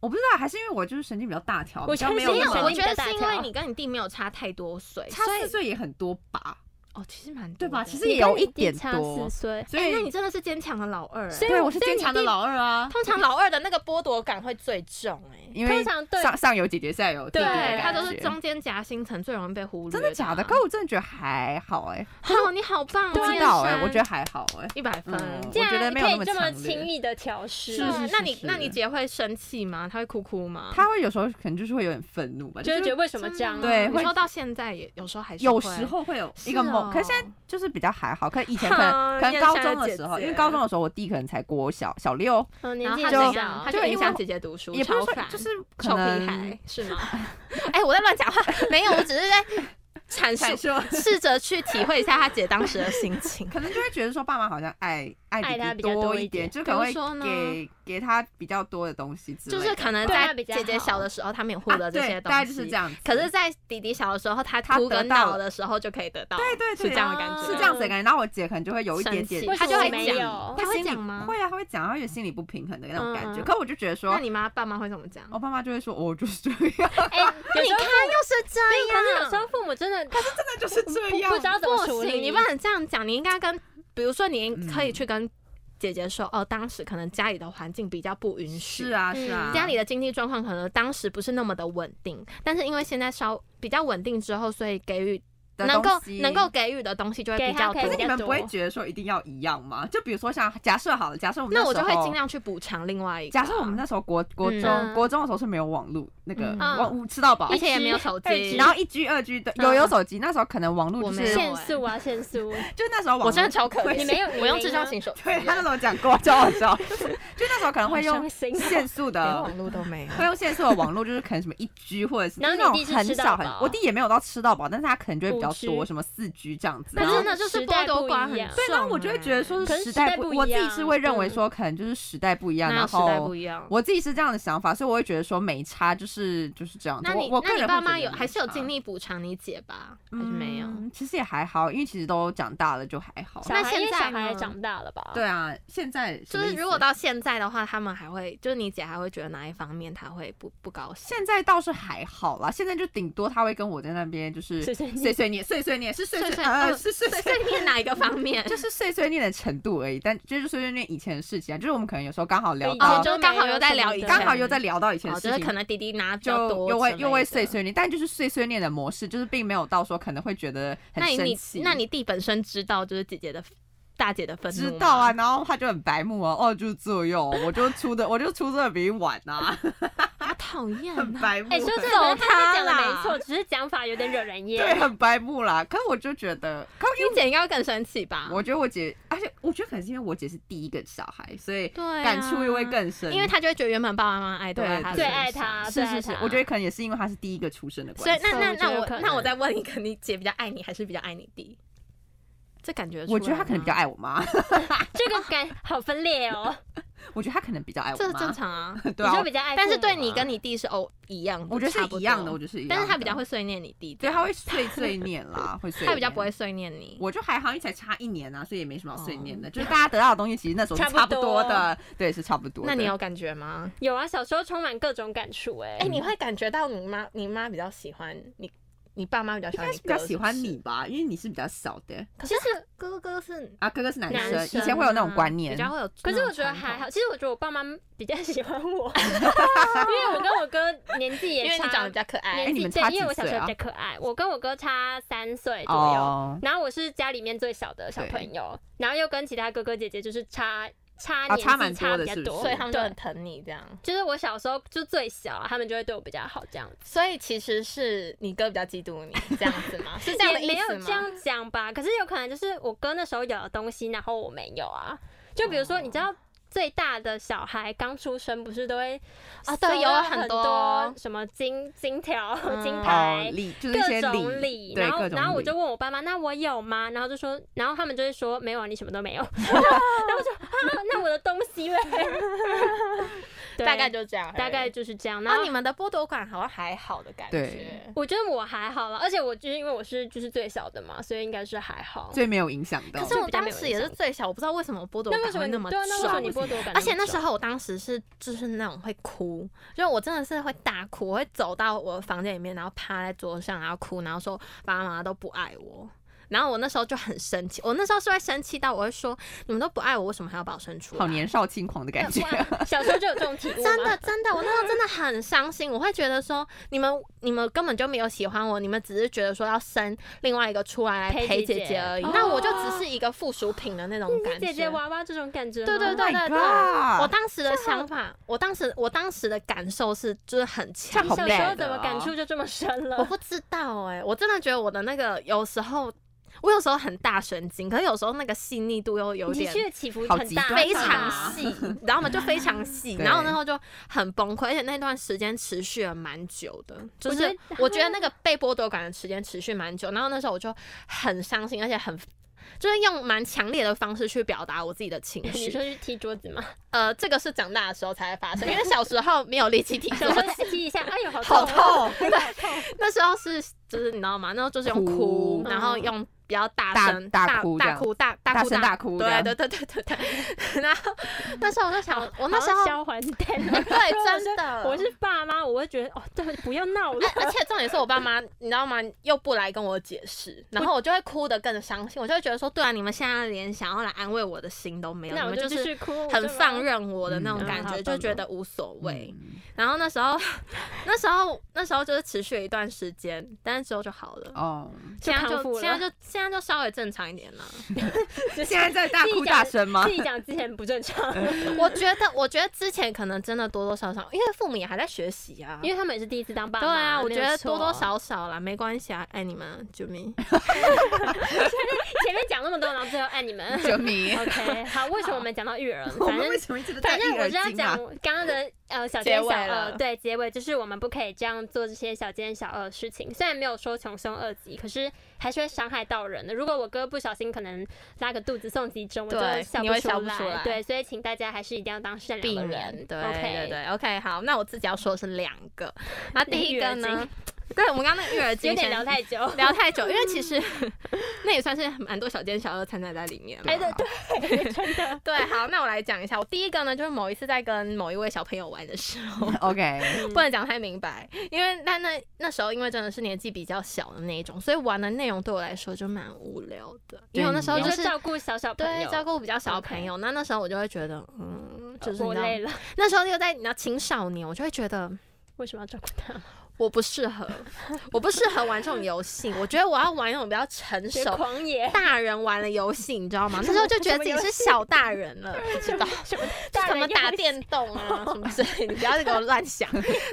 我不知道，还是因为我就是神经比较大条，我比较觉得是因为没有那么，我觉得是因为你跟你弟没有差太多岁，差四岁也很多吧。哦，其实蛮对吧？其实也有一点差多四，岁，所以哎那你真的是坚强的老二欸。所以对我是坚强的老二啊，通常老二的那个剥夺感会最重哎。因为通常对上上有姐姐，下有弟弟对，他都是中间夹心层，最容易被忽略。真的假的？可我真的觉得还好哎，好，你好棒，不我知道哎，我觉得还好哎。一百分。我觉得然没有那么可以这么轻易的调试，是是是，那你那你姐会生气吗？她会哭哭吗？她会有时候可能就是会有点愤怒吧，就是觉得为什么这样？对说到现在也有时候还是有时候会有一是个可是现在就是比较还好。可以前可能可能高中的时候，因为高中的时候我弟可能才国小小六，嗯，年然后他就就影响姐姐读书，也不是超烦，说就是可臭屁能孩是吗？哎，我在乱讲话，没有，我只是在阐阐述，述，试着去体会一下他姐当时的心情。可能就会觉得说爸妈好像爱爱弟弟爱他比较多一一点就可能会给给他比较多的东西之类的，就是可能在姐姐小的时候，他们也获啊得这些东西，对大概就是这样子。可是，在弟弟小的时候，他他哭跟得到的时候就可以得到，对对对，是这样的感觉，是这样子的感觉。然后我姐可能就会有一点点生气，为他就会讲，她会讲吗？会啊，她会讲，他有心里不平衡的那种感觉。嗯可我就觉得说那，你妈爸妈会怎么讲？我爸妈就会说，我，就是这样，哎，有时候又是这可是有时候父母真的真的就是这样不不知。道怎么处理，你不能这样讲，你应该跟，比如说你嗯可以去跟姐姐说，哦，当时可能家里的环境比较不允许，是啊，嗯。是啊，家里的经济状况可能当时不是那么的稳定，但是因为现在稍比较稳定之后，所以给予的能够能够给予的东西就会比较可是你们不会觉得说一定要一样吗？就比如说像假设好了，假设我们那我就会尽。量去补偿另外一个。啊。假设我们那时候国国中、嗯。国中的时候是没有网络，那个嗯。网吃到饱。而，且也没有手机，然后一 G 二 G 的有有手机，那时候可能网络就是限速啊，限速，就那时候网络我真的超可怜，你没有我用智障型手机，对他那时候讲过，超好笑，就那时候可能会用限速的网络都没有。会用限速的网络，就是可能什么一 G 或者是那你弟是吃到种很少很饱，我弟也没有到吃到饱，但是他可能就会比较多，什么四 G 这样子。那真的就是时代剥夺感很重对，然后我就会觉得说是时代不，我自己是会认为嗯说可能就是时代不一样，然哪有时代后不一样？我自己是这样的想法，所以我会觉得说没差，就是就是这样子。那你我我那你爸妈有还是有尽力补偿你姐吧？还是没有？嗯其实也还好，因为其实都长大了，就还好。那现在呢小孩长大了吧？对啊，现在就是如果到现在的话，他们还会，就是你姐还会觉得哪一方面她会不不高兴？现在倒是还好啦，现在就顶多他会跟我在那边就是碎碎念念，碎碎念是碎碎碎呃嗯是碎碎碎念哪一个方面？就是碎碎念的程度而已，但就是碎碎念以前的事情啊，就是我们可能有时候刚好聊到哦，就是刚好又在聊以前，刚好又在聊到以前哦，的事情，就是可能弟弟拿就又会又会碎碎念，但就是碎碎念的模式，就是并没有到说可能会觉得很那你你生气。那你弟本身知道就是姐姐的大姐的愤怒知道啊，，然后他就很白目啊，哦，就是这样，我就出的我就出这比你晚啊，好讨厌很啊！白目，哎，说真揍的，他讲的没错，只是讲法有点惹人厌对，很白目啦。可是我就觉得，可你姐应该会更生气吧？我觉得我姐，而且我觉得可能是因为我姐是第一个小孩，所以感触又会更深，因为她就会觉得原本爸爸妈妈爱都对最爱她身上爱他，是是是我觉得可能也是因为她是第一个出生的所关系。以那那我觉得那我那我再问一个，你姐比较爱你还是比较爱你弟？这感觉我觉得他可能比较，爱我妈，这个感好分裂哦。我觉得他可能比较爱我妈，这 正常啊。对啊你说，比较爱但是对你跟你弟是哦一样的，我觉得是一样的，我觉得是一样。但是他比较会碎念你弟，对，他会碎碎念啦，会碎，他比较不会。碎念你。我就还好，因为才差一年啊，所以也没什么好碎念的。哦就是大家得到的东西，其实那时候差不多多的，对，是差不多。那你有感觉吗？有啊，小时候充满各种感触哎。哎，你会感觉到你妈，你妈比较喜欢你，你爸妈比较喜应该是比欢你哥，较喜欢你。吧，因为你是比较小的。可是哥哥是啊，哥哥是男生，男生以前会有那种观念。比，较会有。可是我觉得还好，，其实我觉得我爸妈比较喜欢我，因为我跟我哥年纪也差，因为你长得比较可爱。年。纪对，因为我小时候比较可爱，我跟我哥差三岁左右，哦，然后我是家里面最小的小朋友，然后又跟其他哥哥姐姐就是差差年纪哦差蛮差多的是不是比较多，所以他们就很疼你这样。就是我小时候就最小啊，他们就会对我比较好这样子。所以其实是你哥比较嫉妒你这样子吗？是这样的也没意思吗？有这样讲吧，可是有可能就是我哥那时候有的东西，然后我没有啊。就比如说，你知道最大的小孩刚出生，不是都会啊都有很多多什么金金条、嗯 金哦牌。礼就是各种礼，然后然后我就问我爸妈，那我有吗？然后就说，然后他们就会说没有啊，你什么都没有。然后我就啊，那我的东西嘞？对大概就这样，大概。就是这样。然后你们的剥夺感好像还好的感觉，我觉得我还好了，而且我就是因为我是就是最小的嘛，所以应该是还好。最没有影响到可。是我当时也是最小，我不知道为什么剥夺那为什么感会那么你对啊？那为什么你重。而且那时候我当时是就是那种会哭，就我真的是会大哭，我会走到我的房间里面，然后趴在桌上，然后哭，然后说爸爸妈妈都不爱我。然后我那时候就很生气，我那时候是会生气到我会说，你们都不爱我，为什么还要把我生出来？好年少轻狂的感觉。小时候就有这种体悟，真的真的，我那时候真的很伤心，我会觉得说，你们你们根本就没有喜欢我，你们只是觉得说要生另外一个出来来陪姐姐而已，那我就只是一个附属品的那种感觉，姐姐娃娃这种感觉。对对对对对，我当时的想法，我当时我当时的感受是就是很强，小时候怎么感触就这么深了？我不知道哎，我真的觉得我的那个有时候。我有时候很大神经，可是有时候那个细腻度又有点起伏很大，非常细，你知道吗？就非常细，然后那时候就很崩溃，而且那段时间持续了蛮久的，就是我觉得那个被剥夺感的时间持续蛮久，然后那时候我就很伤心，而且很就是用蛮强烈的方式去表达我自己的情 绪。你说去踢桌子吗？呃，这个是长大的时候才会发生，因为小时候没有力气踢，小时候踢一下，哎呦，好痛，对，那时候是就是你知道吗？那时候就是用哭，然后用。比较大声大哭大哭大大哭大哭，对对对对对对。然后 那时候我就想，我那时候消还电，对，真的，我是爸妈，我会觉得哦，对，不要闹了。而且重点是我爸妈，你知道吗？又不来跟我解释，然后我就会哭得更伤心。我就会觉得说，对啊，你们现在连想要来安慰我的心都没有，你们就是很放任我的那种感觉，就觉得无所谓。然后那时候，那时候，那时候就是持续了一段时间，但是之后就好了。哦，现在就现在就现在就稍微正常一点了。就 现在在大哭大声吗？自己讲之前不正常。我觉得，我觉得之前可能真的多多少少，因为父母也还在学习啊，因为他们也是第一次当爸妈。对啊，我觉得多多少少啦，没关系啊，爱你们，救命！那么多，然后最后爱你们，救命。OK，好，为什么我们讲到育儿？反正反正我是要讲刚刚的呃小奸小恶，对结尾就是我们不可以这样做这些小奸小恶的事情。虽然没有说穷凶恶极，可是还是会伤害到人的。如果我哥不小心可能拉个肚子送急诊，我就笑不出来。对，所以请大家还是一定要当善良的人。对对对，OK，好，那我自己要说的是两个。那 第一个呢？对，我们刚刚那个育儿经有点聊太久，聊太久，因为其实 那也算是蛮多小奸小恶掺杂在里面。哎，对对，真的。对，好，那我来讲一下，我第一个呢，就是某一次在跟某一位小朋友玩的时候，OK，不能讲太明白，因为但那那时候因为真的是年纪比较小的那一种，所以玩的内容对我来说就蛮无聊的。因为那时候就是照顾小小朋友，对，照顾比较小的朋友。那那时候我就会觉得，嗯，就是我累了。那时候又在你知道青少年，我就会觉得为什么要照顾他？我不适合，我不适合玩这种游戏。我觉得我要玩那种比较成熟、狂野大人玩的游戏，你知道吗？那时候就觉得自己是小大人了，不知道什么什么打电动啊 什么之类。你不要再给我乱想，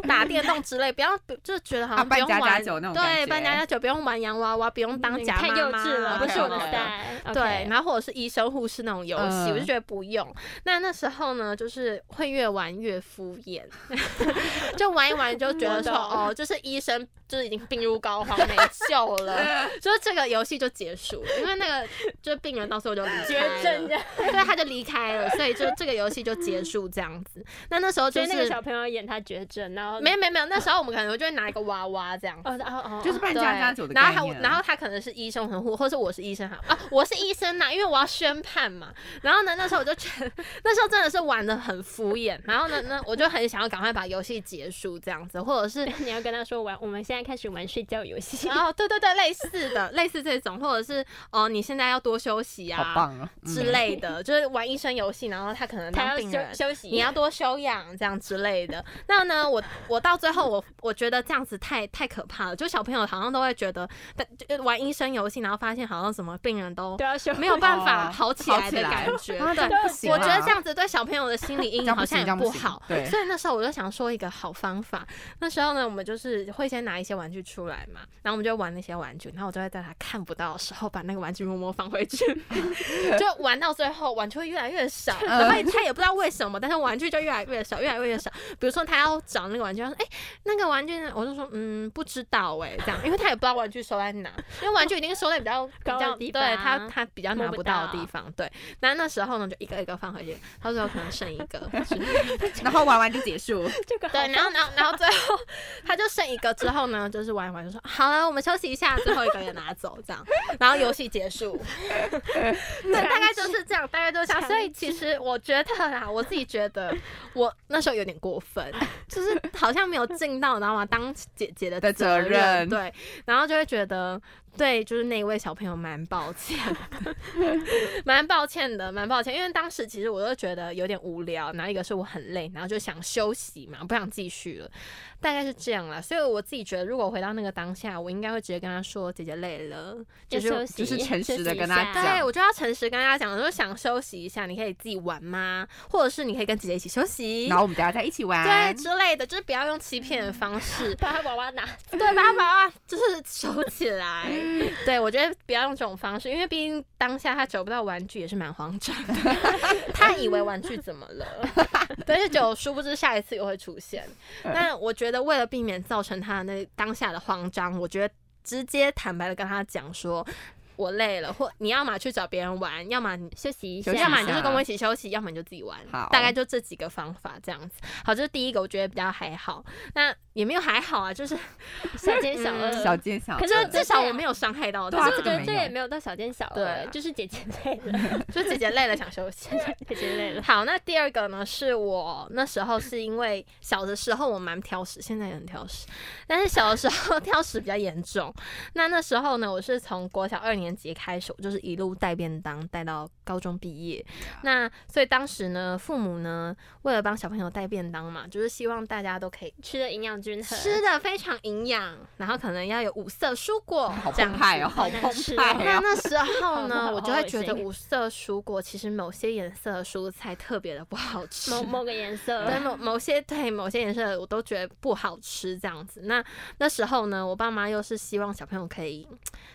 打电动之类，不要就觉得好像不用玩对，扮家家酒不用玩洋娃娃，不用当假妈妈，太幼稚了，不是我的菜。对，然后或者是医生护士那种游戏，我就觉得不用。那那时候呢，就是会越玩越敷衍，就玩一玩就觉得说哦。就是医生就是已经病入膏肓没救了，就是这个游戏就结束了，因为那个就是病人到时候就离绝症，对，他就离开了，所以就这个游戏就结束这样子。那那时候就是那个小朋友演他绝症，然后没有没有没有，那时候我们可能就会拿一个娃娃这样，哦哦哦，就是扮家家酒的然后他然后他可能是医生很护，或是我是医生哈啊，我是医生呐，因为我要宣判嘛。然后呢，那时候我就觉得 那时候真的是玩的很敷衍。然后呢，那我就很想要赶快把游戏结束这样子，或者是 你要。跟他说玩，我们现在开始玩睡觉游戏。哦，对对对，类似的，类似这种，或者是哦，你现在要多休息啊，好棒啊之类的，就是玩医生游戏，然后他可能当病人休息，你要多休养这样之类的。那呢，我我到最后，我我觉得这样子太太可怕了。就小朋友好像都会觉得，但玩医生游戏，然后发现好像什么病人都没有办法好起来的感觉。对，我觉得这样子对小朋友的心理阴影好像也不好。对，所以那时候我就想说一个好方法。那时候呢，我们就。是会先拿一些玩具出来嘛，然后我们就玩那些玩具，然后我就会在他看不到的时候把那个玩具默默放回去，就玩到最后玩具会越来越少，然后他也不知道为什么，但是玩具就越来越少，越来越少。比如说他要找那个玩具，他说：“哎，那个玩具呢？”我就说：“嗯，不知道哎。”这样，因为他也不知道玩具收在哪，因为玩具一定收在比较 比较对他他比较拿不到的地方。对，那那时候呢，就一个一个放回去，到最后可能剩一个，然后玩完就结束。对，然后然后然后最后他就。剩一个之后呢，就是玩一玩就说好了，我们休息一下，最后一个也拿走，这样，然后游戏结束。对，大概就是这样，大概就是这样。所以其实我觉得啦，我自己觉得我那时候有点过分，就是好像没有尽到，你知道吗？当姐姐的责任。对，然后就会觉得。对，就是那位小朋友蛮抱歉，蛮抱歉的，蛮抱歉，因为当时其实我都觉得有点无聊，然后一个是我很累，然后就想休息嘛，不想继续了。大概是这样啦，所以我自己觉得，如果回到那个当下，我应该会直接跟他说：“姐姐累了，就是就是诚实的跟他讲。”对，我就要诚实跟他讲，说想休息一下，你可以自己玩吗？或者是你可以跟姐姐一起休息，然后我们等下再一起玩，对之类的，就是不要用欺骗的方式把他娃娃拿，对，把他娃娃就是收起来。对，我觉得不要用这种方式，因为毕竟当下他找不到玩具也是蛮慌张的，他以为玩具怎么了？但是就殊不知下一次又会出现。那我觉得为了避免造成他那当下的慌张，我觉得直接坦白的跟他讲说。我累了，或你要么去找别人玩，要么你休息一下，要么你就是跟我一起休息，要么你就自己玩。好，大概就这几个方法这样子。好，这是第一个，我觉得比较还好。那也没有还好啊，就是 小奸小恶，小奸小。可是至少我没有伤害到他。这个这也没有到小奸小恶，对，就是姐姐累了，就姐姐累了想休息，姐姐累了。好，那第二个呢，是我那时候是因为小的时候我蛮挑食，现在也很挑食，但是小的时候挑食比较严重。那那时候呢，我是从国小二年级开始，我就就是一路带便当带到高中毕业，那所以当时呢，父母呢为了帮小朋友带便当嘛，就是希望大家都可以吃的营养均衡，吃的非常营养，然后可能要有五色蔬果，好澎湃哦，好澎湃。那那时 候呢，我就会觉得五色蔬果其实某些颜色的蔬菜特别的不好吃，某某个颜色，对某某些对某些颜色我都觉得不好吃这样子。那那时候呢，我爸妈又是希望小朋友可以，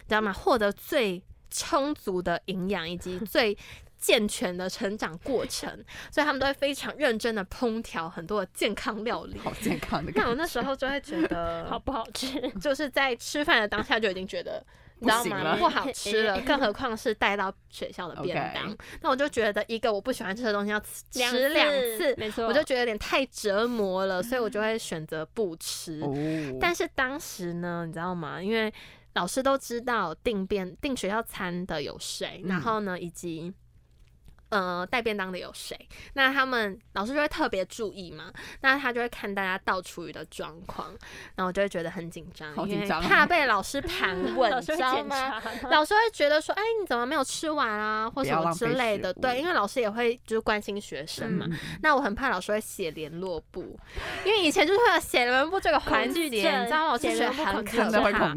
知道吗？获得最充足的营养以及 最健全的成长过程，所以他们都会非常认真的烹调很多的健康料理，好健康的。那我那时候就会觉得 好不好吃，就是在吃饭的当下就已经觉得，你知道吗？不好吃了，更何况是带到学校的便当。那我就觉得，一个我不喜欢吃的东西要吃两次，没错，我就觉得有点太折磨了，所以我就会选择不吃。但是当时呢，你知道吗？因为老师都知道订便订学校餐的有谁，然后呢，以及。呃，带便当的有谁？那他们老师就会特别注意嘛。那他就会看大家倒厨余的状况，然后我就会觉得很紧张，因为怕被老师盘 问，知道吗？老师会觉得说，哎，你怎么没有吃完啊，或什么之类的。对，因为老师也会就是关心学生嘛。那我很怕老师会写联络簿，因为以前就是会有写联络簿这个环节，你知道吗？我就觉得很可怕。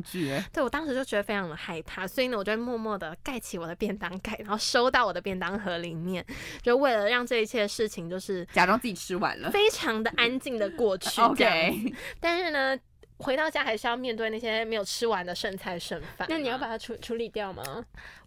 对，我当时就觉得非常的害怕，所以呢，我就默默的盖起我的便当盖，然后收到我的便当盒里面。就为了让这一切事情就是假装自己吃完了，非常的安静的过去。OK，但是呢。回到家还是要面对那些没有吃完的剩菜剩饭。那你要把它处处理掉吗？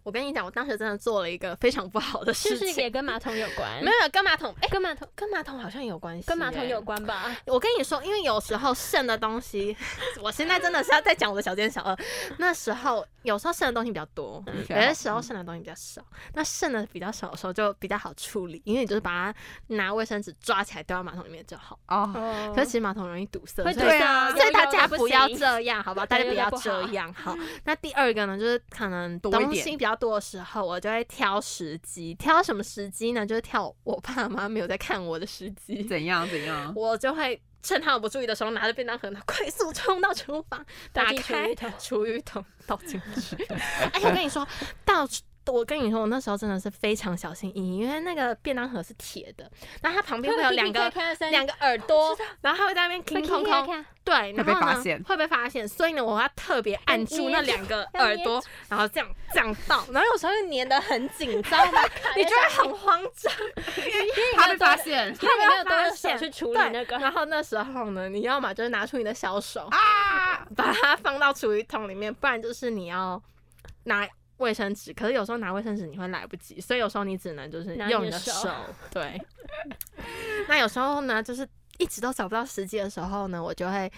我跟你讲，我当时真的做了一个非常不好的事情。是也跟马桶有关？没有，跟马桶，哎，跟马桶，跟马桶好像有关系。跟马桶有关吧？我跟你说，因为有时候剩的东西，我现在真的是要再讲我的小奸小恶。那时候有时候剩的东西比较多，有些时候剩的东西比较少。那剩的比较少的时候就比较好处理，因为你就是把它拿卫生纸抓起来丢到马桶里面就好。哦。可是其实马桶容易堵塞。对啊。所以大家不要这。样好吧，大家不要这样好。那第二个呢，就是可能东西比较多的时候，我就会挑时机。挑什么时机呢？就是挑我爸妈没有在看我的时机。怎样怎样？我就会趁他们不注意的时候，拿着便当盒，快速冲到厨房，打开厨余桶倒进去。哎，我跟你说，倒。我跟你说，我那时候真的是非常小心翼翼，因为那个便当盒是铁的，然后它旁边会有两个两个耳朵，然后它会在那边空空空，对，然后呢会被发现，所以呢我要特别按住那两个 耳朵，然后这样这样倒，然后有时候粘得很紧，知道吗？你就会很慌张，怕被发现，他没有发现去处理那个，然后那时候呢，你要么就是拿出你的小手啊，把它放到厨余桶里面，不然就是你要拿。卫生纸，可是有时候拿卫生纸你会来不及，所以有时候你只能就是用你的手。对。那有时候呢，就是一直都找不到时机的时候呢，我就会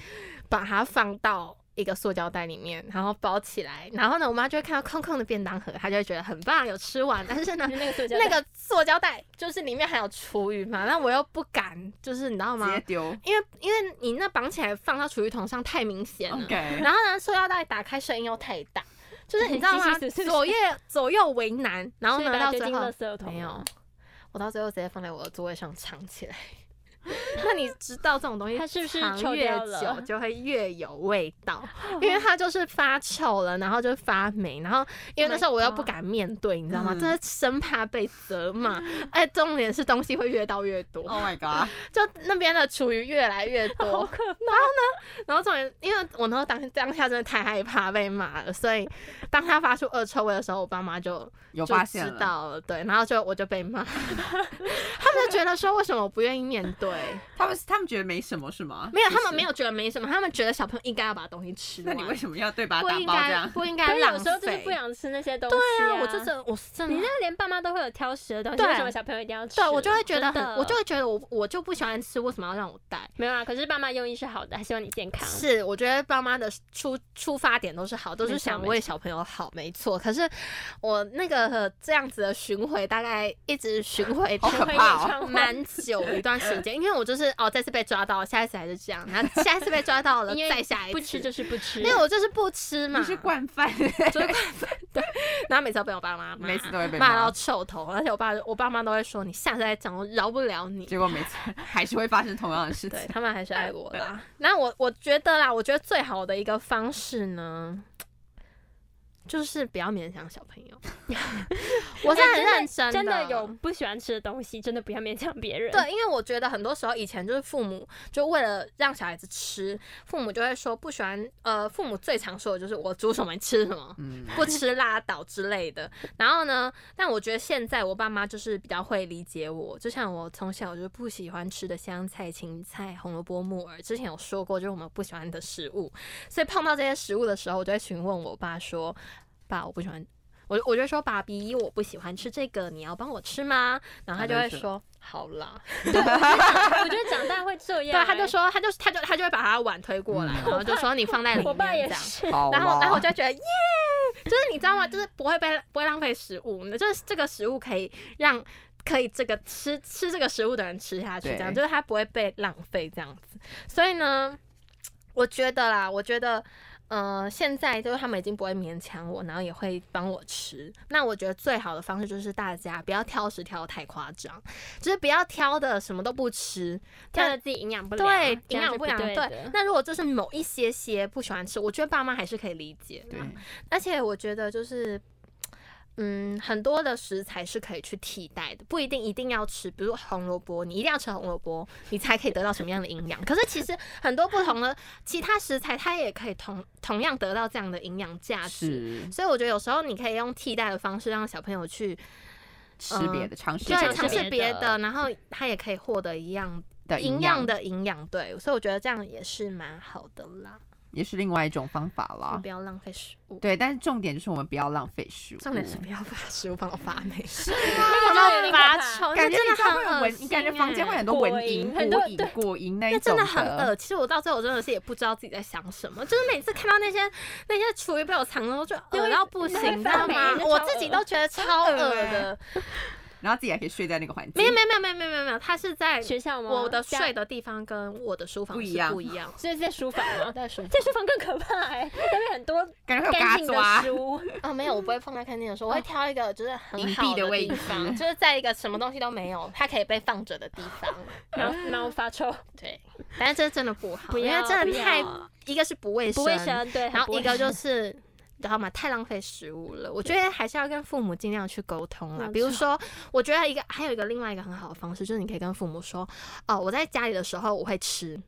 把它放到一个塑胶袋里面，然后包起来。然后呢，我妈就会看到空空的便当盒，她就会觉得很棒，有吃完。但是呢，那个塑胶那个塑胶袋就是里面还有厨余嘛，那我又不敢，就是你知道吗？直接丢。因为因为你那绑起来放到厨余桶上太明显了。然后呢，塑料袋打开声音又太大。就是你知道吗？左右左右为难，然后呢，到最后没有，我到最后直接放在我的座位上藏起来。那你知道这种东西它是不是越久就会越有味道？因为它就是发臭了，然后就发霉，然后因为那时候我又不敢面对，你知道吗？嗯真的生怕被责骂。哎，重点是东西会越倒越多，Oh my god！就那边的厨余越来越多，然后呢！然后重点，因为我那时候当当下真的太害怕被骂了，所以当他发出恶臭味的时候，我爸妈就有就知发现了，道了，对，然后就我就被骂，他们就觉得说为什么我不愿意面对？他们他们觉得没什么是吗？没有，他们没。有觉得没什么，他们觉得小朋友应该要把东西吃完。那你为什么要对把它不应打包这样？不应该可是浪有时候就是？不想吃那些东西、对啊，啊，我就是我是真的你那。个连爸妈都会有挑食的东西，为什么小朋友一定要吃？对，我就会觉得很，我就会觉得我我就不喜欢吃，为什么要让我带？没有啊。可是爸妈用意是好的，还希望你健康。是，我觉得爸妈的出出发点都是好，都是想为小朋友好，没错。可是我那个这样子的巡回，大概一直巡回好可会怕哦演唱会蛮久一段时间，因为我就是哦，这次被抓到，下一次还是这样，然后下一次被抓到了，再下一次不吃就是不吃，因为我就是不吃嘛，你是惯犯，就是惯犯，对。然后每次都被我爸妈骂每次都会被骂到，臭头，而且我爸我爸妈都会说你下次再讲，我饶不了你。结果每次 还是会发生同样的事情对。他们还是爱我啦。那我我觉得啦，我觉得最好的一个方式呢，就是不要勉强小朋友。我是很认真真的，的有不喜欢吃的东西，真的不要勉强别人。对，因为我觉得很多时候以前就是父母就为了让小孩子吃，父母就会说不喜欢，呃，父母最常说的就是我煮什么你吃什么，嗯，不吃拉倒之类的。然后呢，但我觉得现在我爸妈就是比较会理解我，就像我从小就不喜欢吃的香菜、芹菜、红萝卜、木耳，之前有说过，就是我们不喜欢的食物。所以碰到这些食物的时候，我就会询问我爸说：“爸，我不喜欢。”我我就说爸比，我不喜欢吃这个，你要帮我吃吗？然后他就会说好啦，我觉得长大会这样、对，他就欸说他就他就他就会把他的碗推过来，嗯然后就说你放在里我爸也面这样。是，好然后，然后我就觉得耶，就是你知道吗？就是不会被不会浪费食物，就是这个食物可以让可以这个吃吃这个食物的人吃下去，这样就是他不会被浪费这样子。所以呢，我觉得啦，我觉得。呃，现在就是他们已经不会勉强我，然后也会帮我吃。那我觉得最好的方式就是大家不要挑食挑的太夸张，就是不要挑的什么都不吃，挑的自己营养不良，对，营养不良。对对，那如果就是某一些些不喜欢吃，我觉得爸妈还是可以理解的对。，而且我觉得就是，嗯，很多的食材是可以去替代的，不一定一定要吃，比如说红萝卜，你一定要吃红萝卜，你才可以得到什么样的营养。可是其实很多不同的其他食材，它也可以同同样得到这样的营养价值。所以我觉得有时候你可以用替代的方式让小朋友去吃别的，尝试对尝试别别的的，然后他也可以获得一样的营养养的营养。对，所以我觉得这样也是蛮好的啦，也是另外一种方法就啦不。要浪费食物。对，但是重点就是我们不要浪费食物。重点是不要把食物放到发霉，感觉你那真的知道会有蚊，很恶心你感觉房间会欸很多蚊蝇、过瘾很多过瘾、过瘾那一那真种的很恶。其实我到最后我真的是也不知道自己在想什么，就是每次看到那些那些厨余被我藏了，我就恶到不行，你知道吗？我自己都觉得超恶的。然后自己还可以睡在那个环境，没有没有没有没有没有没有没有，它是在学校吗？我的睡的地方跟我的书房不一样不一样。所以是在书房吗？在书房在书房更可怕哎、那边很多感觉会有干净的。书，哦，没有，我不会放在看电视的时候，我会挑一个就是很隐好蔽的位置，就是在一个什么东西都没有，它可以被放着的地方。然后然后发臭，对，但是这真的不好，因为真的太一个是不卫生，不卫生，对，然后一个就是。你知道吗？太浪费食物了。我觉得还是要跟父母尽量去沟通啦。比如说，我觉得一个还有一个另外一个很好的方式，就是你可以跟父母说：“哦，我在家里的时候我会吃，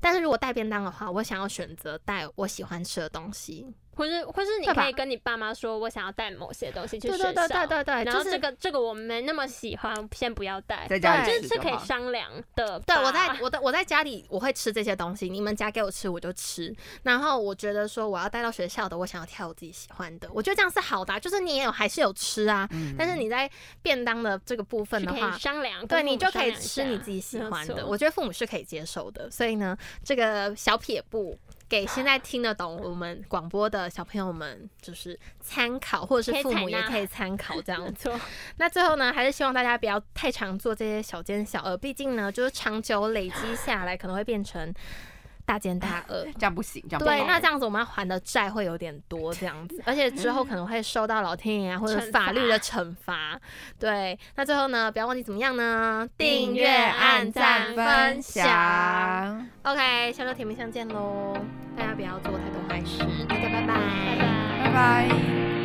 但是如果带便当的话，我想要选择带我喜欢吃的东西。或是或是你可以跟你爸妈说，我想要带某些东西去对学校，对对对对对，就是然后这个这个我没那么喜欢，先不要带，在家里对就是是可以商量的。对，我在我的我在家里我会吃这些东西，你们夹给我吃我就吃。然后我觉得说我要带到学校的，我想要挑我自己喜欢的，我觉得这样是好的啊、就是你也有还是有吃啊，嗯但是你在便当的这个部分是可以的话。商量，对你就可以吃你自己喜欢的，我觉得父母是可以接受的。所以呢，这个小撇步给现在听得懂我们广播的小朋友们，就是参考，或者是父母也可以参考这样做，那最后呢，还是希望大家不要太常做这些小奸小恶，毕竟呢，就是长久累积下来，可能会变成大奸大恶，这样不行，这样对，那这样子我们要还的债会有点多，这样子，而且之后可能会受到老天爷或者法律的惩罚。对，那最后呢，不要忘记怎么样呢？订阅、按赞、分享。OK，下周甜蜜相见喽！大家不要做太多坏事，大家拜拜，拜拜。